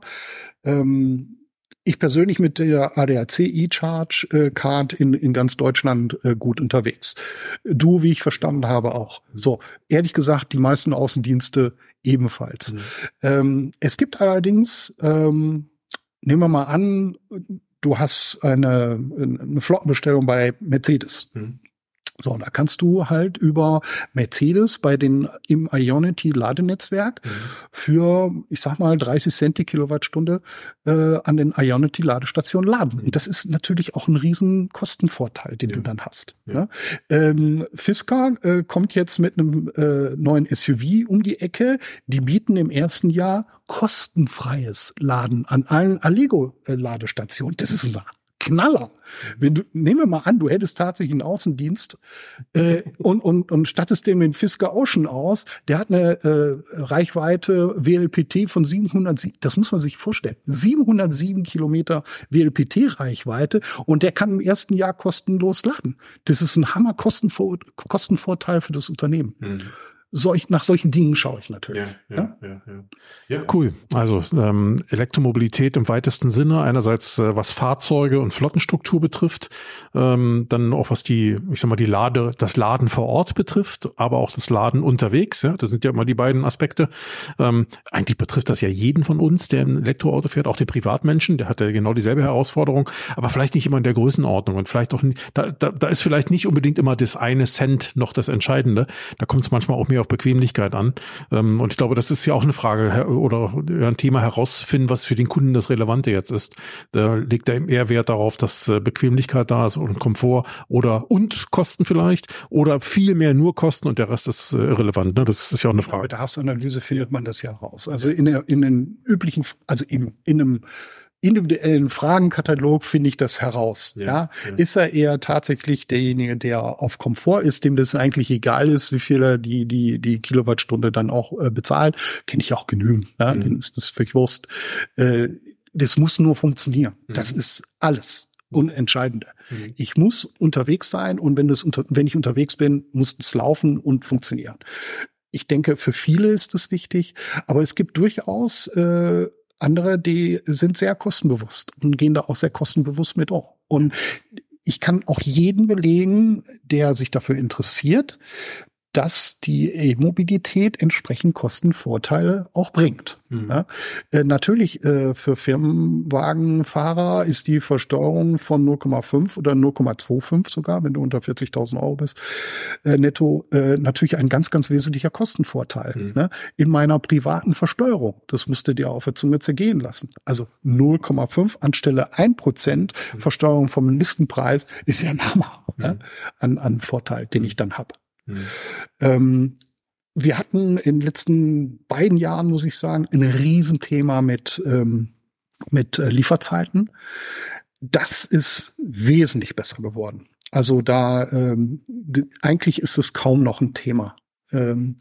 Ähm, ich persönlich mit der ADAC E-Charge äh, Card in, in ganz Deutschland äh, gut unterwegs. Du, wie ich verstanden habe, auch. So, ehrlich gesagt, die meisten Außendienste ebenfalls. Mhm. Ähm, es gibt allerdings, ähm, nehmen wir mal an, du hast eine, eine Flottenbestellung bei Mercedes. Mhm. So, da kannst du halt über Mercedes bei den im Ionity Ladenetzwerk mhm. für, ich sag mal, 30 Cent die Kilowattstunde äh, an den Ionity Ladestationen laden. Und das ist natürlich auch ein riesen Kostenvorteil, den ja. du dann hast. Ja. Ne? Ähm, Fisker äh, kommt jetzt mit einem äh, neuen SUV um die Ecke. Die bieten im ersten Jahr kostenfreies Laden an allen Allego-Ladestationen. Das ist ein Knaller. Wenn du, nehmen wir mal an, du hättest tatsächlich einen Außendienst äh, und, und, und stattest dem den Fisker Ocean aus, der hat eine äh, Reichweite WLPT von 707, das muss man sich vorstellen, 707 Kilometer WLPT-Reichweite und der kann im ersten Jahr kostenlos laden. Das ist ein Hammer Kostenvor Kostenvorteil für das Unternehmen. Mhm solch, nach solchen Dingen schaue ich natürlich. Ja, ja, ja, ja. ja cool. Also ähm, Elektromobilität im weitesten Sinne, einerseits äh, was Fahrzeuge und Flottenstruktur betrifft, ähm, dann auch was die, ich sag mal, die Lade, das Laden vor Ort betrifft, aber auch das Laden unterwegs, ja, das sind ja immer die beiden Aspekte. Ähm, eigentlich betrifft das ja jeden von uns, der ein Elektroauto fährt, auch den Privatmenschen, der hat ja genau dieselbe Herausforderung, aber vielleicht nicht immer in der Größenordnung und vielleicht auch, da, da, da ist vielleicht nicht unbedingt immer das eine Cent noch das Entscheidende. Da kommt es manchmal auch mehr auf Bequemlichkeit an. Ähm, und ich glaube, das ist ja auch eine Frage oder ein Thema herausfinden, was für den Kunden das Relevante jetzt ist. Da legt er eher Wert darauf, dass äh, Bequemlichkeit da ist und Komfort oder und Kosten vielleicht oder viel mehr nur Kosten und der Rest ist äh, irrelevant. Ne? Das ist ja auch eine Frage. Bei Bedarfsanalyse findet man das ja raus. Also in, der, in den üblichen, also in, in einem individuellen Fragenkatalog finde ich das heraus. Ja, ja? ja, Ist er eher tatsächlich derjenige, der auf Komfort ist, dem das eigentlich egal ist, wie viel er die, die, die Kilowattstunde dann auch äh, bezahlt? Kenne ich auch genügend. Ja? Mhm. Denen ist das völlig Wurst. Äh, das muss nur funktionieren. Mhm. Das ist alles. Unentscheidende. Mhm. Ich muss unterwegs sein und wenn das unter, wenn ich unterwegs bin, muss es laufen und funktionieren. Ich denke, für viele ist es wichtig, aber es gibt durchaus äh, andere, die sind sehr kostenbewusst und gehen da auch sehr kostenbewusst mit um. Und ich kann auch jeden belegen, der sich dafür interessiert, dass die E-Mobilität entsprechend Kostenvorteile auch bringt. Mhm. Ja, äh, natürlich äh, für Firmenwagenfahrer ist die Versteuerung von 0,5 oder 0,25 sogar, wenn du unter 40.000 Euro bist, äh, netto, natürlich ein ganz, ganz wesentlicher Kostenvorteil. Mhm. Ne? In meiner privaten Versteuerung, das musst du dir auf der Zunge zergehen lassen. Also 0,5 anstelle 1 Prozent mhm. Versteuerung vom Listenpreis ist ja ein Hammer ne? an, an Vorteil, den ich dann habe. Mhm. Ähm, wir hatten in den letzten beiden Jahren, muss ich sagen, ein Riesenthema mit, ähm, mit äh, Lieferzeiten. Das ist wesentlich besser geworden. Also da ähm, eigentlich ist es kaum noch ein Thema. Ähm,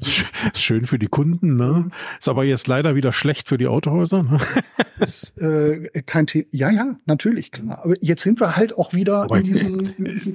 Schön für die Kunden, ne? Ist aber jetzt leider wieder schlecht für die Autohäuser. Ne? Ist, äh, kein The ja, ja, natürlich, klar. Aber jetzt sind wir halt auch wieder aber in diesen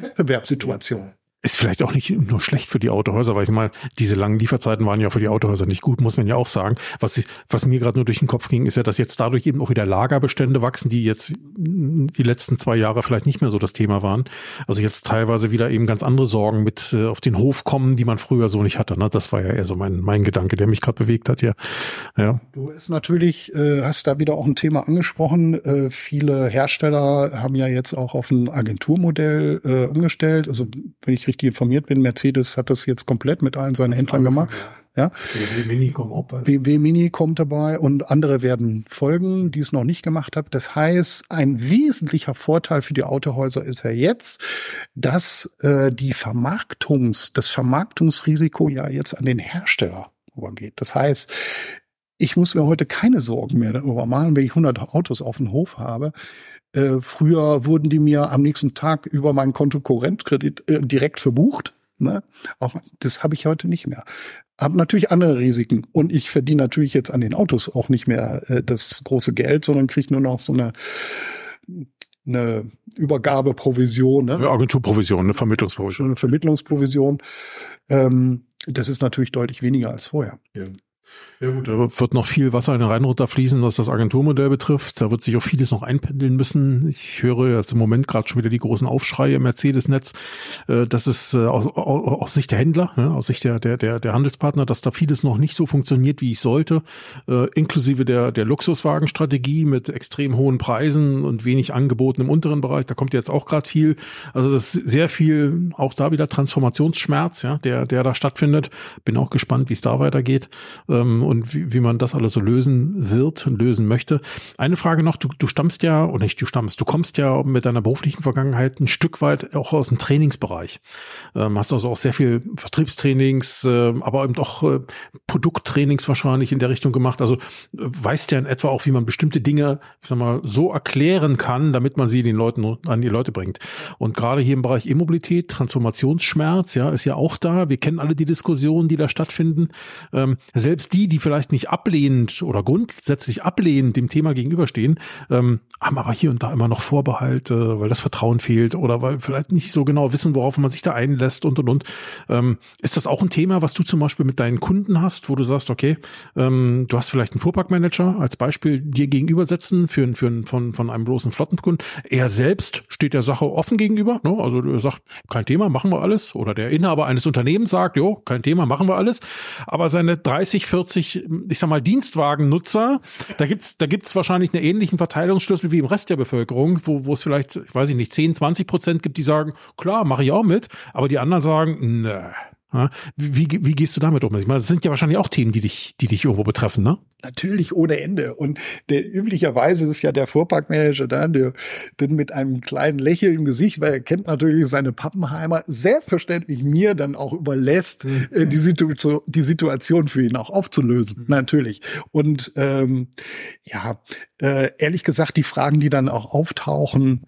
Wettbewerbssituationen. Ist vielleicht auch nicht nur schlecht für die Autohäuser, weil ich mal, diese langen Lieferzeiten waren ja für die Autohäuser nicht gut, muss man ja auch sagen. Was, was mir gerade nur durch den Kopf ging, ist ja, dass jetzt dadurch eben auch wieder Lagerbestände wachsen, die jetzt die letzten zwei Jahre vielleicht nicht mehr so das Thema waren. Also jetzt teilweise wieder eben ganz andere Sorgen mit äh, auf den Hof kommen, die man früher so nicht hatte. Ne? Das war ja eher so mein, mein Gedanke, der mich gerade bewegt hat hier. Ja. Du bist natürlich, äh, hast da wieder auch ein Thema angesprochen. Äh, viele Hersteller haben ja jetzt auch auf ein Agenturmodell äh, umgestellt. Also wenn ich richtig informiert bin, Mercedes hat das jetzt komplett mit allen seinen Händlern gemacht. Ja. BMW Mini kommt auch bald. BMW Mini kommt dabei und andere werden folgen, die es noch nicht gemacht haben. Das heißt, ein wesentlicher Vorteil für die Autohäuser ist ja jetzt, dass äh, die Vermarktungs, das Vermarktungsrisiko ja jetzt an den Hersteller übergeht. Das heißt, ich muss mir heute keine Sorgen mehr darüber machen, wenn ich 100 Autos auf dem Hof habe. Äh, früher wurden die mir am nächsten Tag über meinen Konto Korrentkredit äh, direkt verbucht. Ne? Auch das habe ich heute nicht mehr. Hab natürlich andere Risiken und ich verdiene natürlich jetzt an den Autos auch nicht mehr äh, das große Geld, sondern kriege nur noch so eine eine Übergabeprovision, ne? Eine Agenturprovision, eine Vermittlungsprovision. Eine Vermittlungsprovision. Ähm, das ist natürlich deutlich weniger als vorher. Ja. Ja gut, da wird noch viel Wasser in den Rhein runterfließen, was das Agenturmodell betrifft. Da wird sich auch vieles noch einpendeln müssen. Ich höre jetzt im Moment gerade schon wieder die großen Aufschreie im Mercedes-Netz. Äh, das ist äh, aus, aus Sicht der Händler, ne, aus Sicht der, der, der, der Handelspartner, dass da vieles noch nicht so funktioniert, wie es sollte. Äh, inklusive der, der Luxuswagenstrategie mit extrem hohen Preisen und wenig Angeboten im unteren Bereich. Da kommt jetzt auch gerade viel. Also das ist sehr viel, auch da wieder Transformationsschmerz, ja, der, der da stattfindet. Bin auch gespannt, wie es da weitergeht ähm, und wie, wie man das alles so lösen wird lösen möchte. Eine Frage noch, du, du stammst ja, oder nicht du stammst, du kommst ja mit deiner beruflichen Vergangenheit ein Stück weit auch aus dem Trainingsbereich. Ähm, hast also auch sehr viel Vertriebstrainings, äh, aber eben auch äh, Produkttrainings wahrscheinlich in der Richtung gemacht. Also äh, weißt ja in etwa auch, wie man bestimmte Dinge, ich sag mal, so erklären kann, damit man sie den Leuten an die Leute bringt. Und gerade hier im Bereich E-Mobilität, Transformationsschmerz, ja, ist ja auch da. Wir kennen alle die Diskussionen, die da stattfinden. Ähm, selbst die, die vielleicht nicht ablehnend oder grundsätzlich ablehnend dem Thema gegenüberstehen, ähm, haben aber hier und da immer noch Vorbehalte, weil das Vertrauen fehlt oder weil vielleicht nicht so genau wissen, worauf man sich da einlässt und und und. Ähm, ist das auch ein Thema, was du zum Beispiel mit deinen Kunden hast, wo du sagst, okay, ähm, du hast vielleicht einen Fuhrparkmanager als Beispiel dir gegenübersetzen für, für von, von einem bloßen Flottenkunden. Er selbst steht der Sache offen gegenüber, ne? also er sagt, kein Thema, machen wir alles. Oder der Inhaber eines Unternehmens sagt, jo, kein Thema, machen wir alles. Aber seine 30, 40, ich sag mal, Dienstwagennutzer, da gibt's da gibt's wahrscheinlich einen ähnlichen Verteilungsschlüssel wie im Rest der Bevölkerung, wo, wo es vielleicht, ich weiß ich nicht, 10, 20 Prozent gibt, die sagen, klar, mache ich auch mit, aber die anderen sagen, Ja, wie, wie gehst du damit um? Ich meine, das sind ja wahrscheinlich auch Themen, die dich, die dich irgendwo betreffen, ne? Natürlich ohne Ende. Und der, üblicherweise ist ja der Fuhrparkmanager da, der, der mit einem kleinen Lächeln im Gesicht, weil er kennt natürlich seine Pappenheimer, selbstverständlich mir dann auch überlässt, mhm. äh, die, Situation, die Situation für ihn auch aufzulösen. Mhm. Natürlich. Und ähm, ja, äh, ehrlich gesagt, die Fragen, die dann auch auftauchen,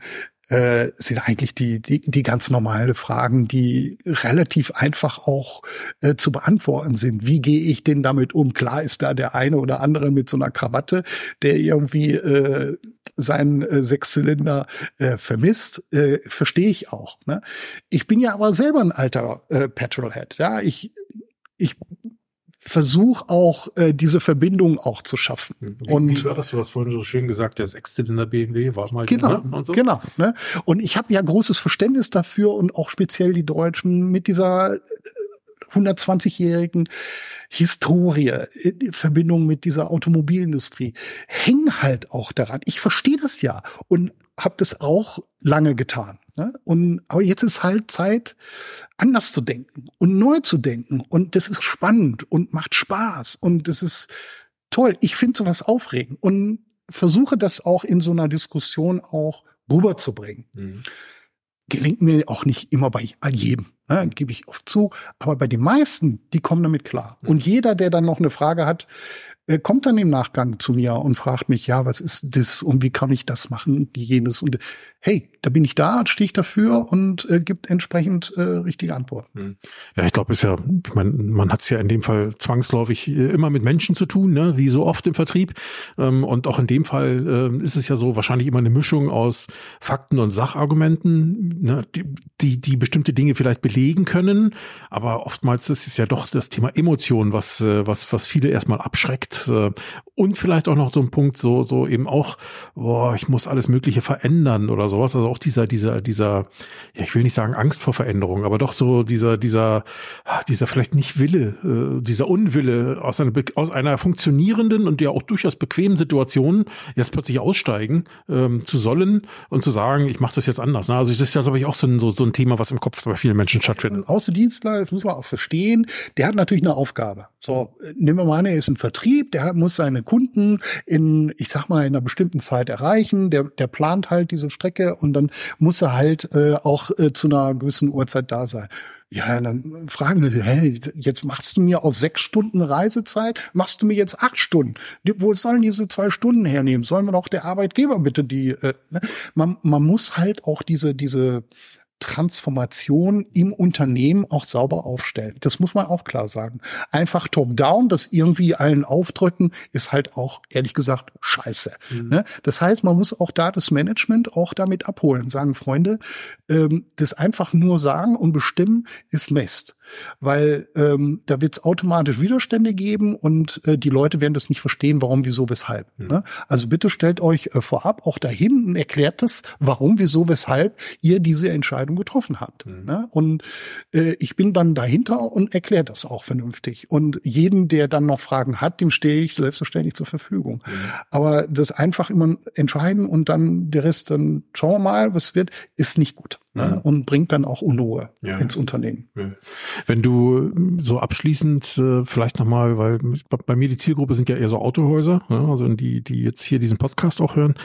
äh, sind eigentlich die, die, die ganz normale Fragen, die relativ einfach auch äh, zu beantworten sind. Wie gehe ich denn damit um? Klar ist da der eine oder andere mit so einer Krawatte, der irgendwie äh, seinen äh, Sechszylinder äh, vermisst, äh, verstehe ich auch. Ne? Ich bin ja aber selber ein alter äh, Petrolhead. Ja, ich ich versuch auch äh, diese Verbindung auch zu schaffen. Wie, und wie war das? Du hast vorhin so schön gesagt, der Sechszylinder BMW war mal genau, ne? und so. Genau. Ne? Und ich habe ja großes Verständnis dafür und auch speziell die Deutschen mit dieser 120-jährigen äh, Historie, in Verbindung mit dieser Automobilindustrie, hängen halt auch daran. Ich verstehe das ja und habe das auch lange getan. Ne? Und aber jetzt ist halt Zeit, anders zu denken und neu zu denken. Und das ist spannend und macht Spaß und das ist toll. Ich finde sowas aufregend und versuche das auch in so einer Diskussion auch rüberzubringen. Mhm. Gelingt mir auch nicht immer bei jedem, ne? gebe ich oft zu. Aber bei den meisten, die kommen damit klar. Mhm. Und jeder, der dann noch eine Frage hat, er kommt dann im Nachgang zu mir und fragt mich, ja, was ist das und wie kann ich das machen, jenes und hey, da bin ich da, stehe ich dafür und äh, gibt entsprechend äh, richtige Antworten. Hm. Ja, ich glaube, ist ja, ich mein, man hat es ja in dem Fall zwangsläufig äh, immer mit Menschen zu tun, ne? wie so oft im Vertrieb. Ähm, und auch in dem Fall äh, ist es ja so wahrscheinlich immer eine Mischung aus Fakten und Sachargumenten, ne? die, die, die bestimmte Dinge vielleicht belegen können. Aber oftmals ist es ja doch das Thema Emotionen, was, äh, was, was viele erstmal abschreckt. Äh, und vielleicht auch noch so ein Punkt, so, so eben auch, boah, ich muss alles Mögliche verändern oder sowas. Also auch dieser, dieser, dieser, ja, ich will nicht sagen Angst vor Veränderung, aber doch so dieser, dieser, ah, dieser vielleicht nicht Wille, äh, dieser Unwille aus einer, aus einer funktionierenden und ja auch durchaus bequemen Situation jetzt plötzlich aussteigen ähm, zu sollen und zu sagen, ich mache das jetzt anders. Ne? Also das ist ja, glaube ich, auch so ein, so, so ein Thema, was im Kopf bei vielen Menschen stattfindet. Außendienstler, das muss man auch verstehen, der hat natürlich eine Aufgabe. So, nehmen wir mal an, er ist im Vertrieb, der muss seine Kunden in, ich sag mal, in einer bestimmten Zeit erreichen, der, der plant halt diese Strecke Strecke und dann muss er halt äh, auch äh, zu einer gewissen Uhrzeit da sein. Ja, dann fragen wir, hey, jetzt machst du mir auf sechs Stunden Reisezeit, machst du mir jetzt acht Stunden. Wo sollen diese zwei Stunden hernehmen? Sollen wir doch der Arbeitgeber bitte die, äh, ne? man, man muss halt auch diese, diese, Transformation im Unternehmen auch sauber aufstellen. Das muss man auch klar sagen. Einfach top-down, das irgendwie allen aufdrücken, ist halt auch, ehrlich gesagt, scheiße. Mhm. Ne? Das heißt, man muss auch da das Management auch damit abholen. Sagen, Freunde, ähm, das einfach nur sagen und bestimmen ist Mist weil ähm, da wird es automatisch Widerstände geben und äh, die Leute werden das nicht verstehen, warum, wieso, weshalb. Mhm. Ne? Also bitte stellt euch äh, vorab auch dahin und erklärt es, warum, wieso, weshalb ihr diese Entscheidung getroffen habt. Mhm. Ne? Und äh, ich bin dann dahinter und erkläre das auch vernünftig. Und jeden, der dann noch Fragen hat, dem stehe ich selbstverständlich zur Verfügung. Mhm. Aber das einfach immer entscheiden und dann der Rest, dann schauen wir mal, was wird, ist nicht gut ne? Mhm. und bringt dann auch Unruhe ja. ins Unternehmen. Wenn du ähm, so abschließend äh, vielleicht nochmal, weil bei mir die Zielgruppe sind ja eher so Autohäuser, ne? also die, die jetzt hier diesen Podcast auch hören.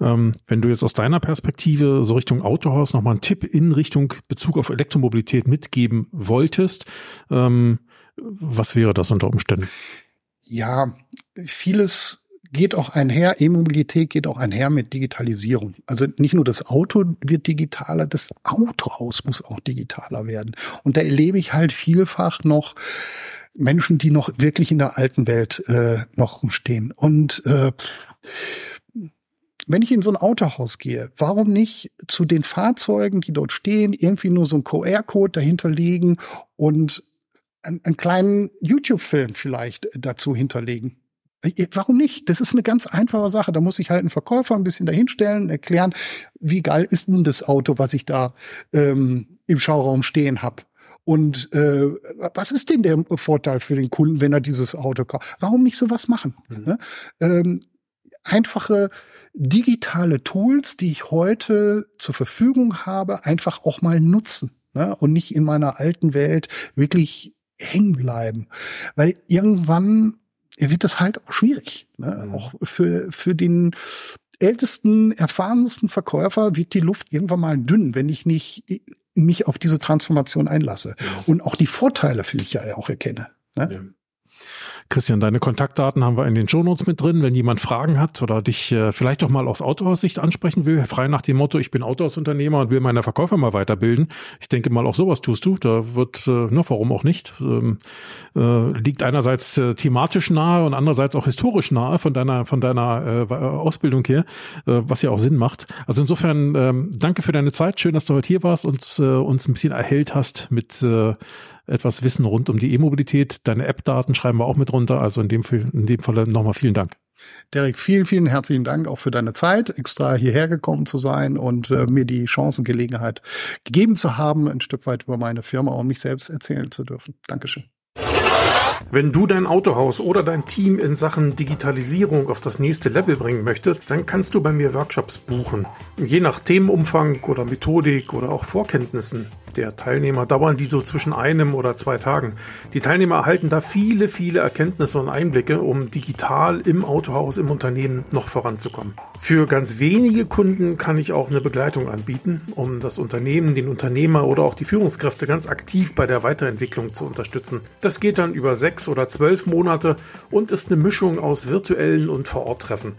Ähm, wenn du jetzt aus deiner Perspektive so Richtung Autohaus nochmal einen Tipp in Richtung Bezug auf Elektromobilität mitgeben wolltest, ähm, was wäre das unter Umständen? Ja, vieles geht auch einher, E-Mobilität geht auch einher mit Digitalisierung. Also nicht nur das Auto wird digitaler, das Autohaus muss auch digitaler werden. Und da erlebe ich halt vielfach noch Menschen, die noch wirklich in der alten Welt äh, noch rumstehen. Und äh, wenn ich in so ein Autohaus gehe, warum nicht zu den Fahrzeugen, die dort stehen, irgendwie nur so ein QR-Code dahinter legen und einen, einen kleinen YouTube-Film vielleicht dazu hinterlegen? Äh, warum nicht? Das ist eine ganz einfache Sache. Da muss ich halt einen Verkäufer ein bisschen dahinstellen, erklären, wie geil ist nun das Auto, was ich da ähm, im Schauraum stehen habe. Und äh, was ist denn der Vorteil für den Kunden, wenn er dieses Auto kauft? Warum nicht sowas machen? Mhm. Ne? Ähm, einfache digitale Tools, die ich heute zur Verfügung habe, einfach auch mal nutzen. ne? und nicht in meiner alten Welt wirklich hängen bleiben. Weil irgendwann wird das halt auch schwierig. Ne? Mhm. Auch für, für den ältesten, erfahrensten Verkäufer wird die Luft irgendwann mal dünn, wenn ich nicht mich auf diese Transformation einlasse. Ja. Und auch die Vorteile für mich ja auch erkenne. Ne? Ja. Christian, deine Kontaktdaten haben wir in den Shownotes mit drin. Wenn jemand Fragen hat oder dich äh, vielleicht doch mal aus Autohaussicht ansprechen will, frei nach dem Motto, ich bin Autohausunternehmer und will meine Verkäufer mal weiterbilden. Ich denke mal, auch sowas tust du. Da wird, äh, warum auch nicht, ähm, äh, liegt einerseits äh, thematisch nahe und andererseits auch historisch nahe von deiner, von deiner Ausbildung her, was ja auch Sinn macht. Also insofern, ähm, danke für deine Zeit. Schön, dass du heute hier warst und uns ein bisschen erhellt hast mit etwas Wissen rund um die E-Mobilität. Deine App-Daten schreiben wir auch mit runter. Also in dem, in dem Fall nochmal vielen Dank. Derek, vielen, vielen herzlichen Dank auch für deine Zeit, extra hierher gekommen zu sein und äh, mir die Chance und Gelegenheit gegeben zu haben, ein Stück weit über meine Firma und mich selbst erzählen zu dürfen. Dankeschön. Wenn du dein Autohaus oder dein Team in Sachen Digitalisierung auf das nächste Level bringen möchtest, dann kannst du bei mir Workshops buchen. Je nach Themenumfang oder Methodik oder auch Vorkenntnissen der Teilnehmer dauern die so zwischen einem oder zwei Tagen. Die Teilnehmer erhalten da viele, viele Erkenntnisse und Einblicke, um digital im Autohaus, im Unternehmen noch voranzukommen. Für ganz wenige Kunden kann ich auch eine Begleitung anbieten, um das Unternehmen, den Unternehmer oder auch die Führungskräfte ganz aktiv bei der Weiterentwicklung zu unterstützen. Das geht dann über sechs oder zwölf Monate und ist eine Mischung aus virtuellen und Vor-Ort-Treffen.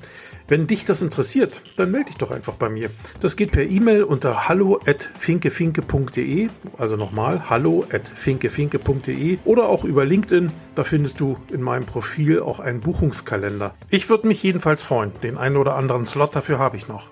Wenn dich das interessiert, dann melde dich doch einfach bei mir. Das geht per E-Mail unter hallo@finkefinke.de, also nochmal hallo@finkefinke.de oder auch über LinkedIn. Da findest du in meinem Profil auch einen Buchungskalender. Ich würde mich jedenfalls freuen. Den einen oder anderen Slot dafür habe ich noch.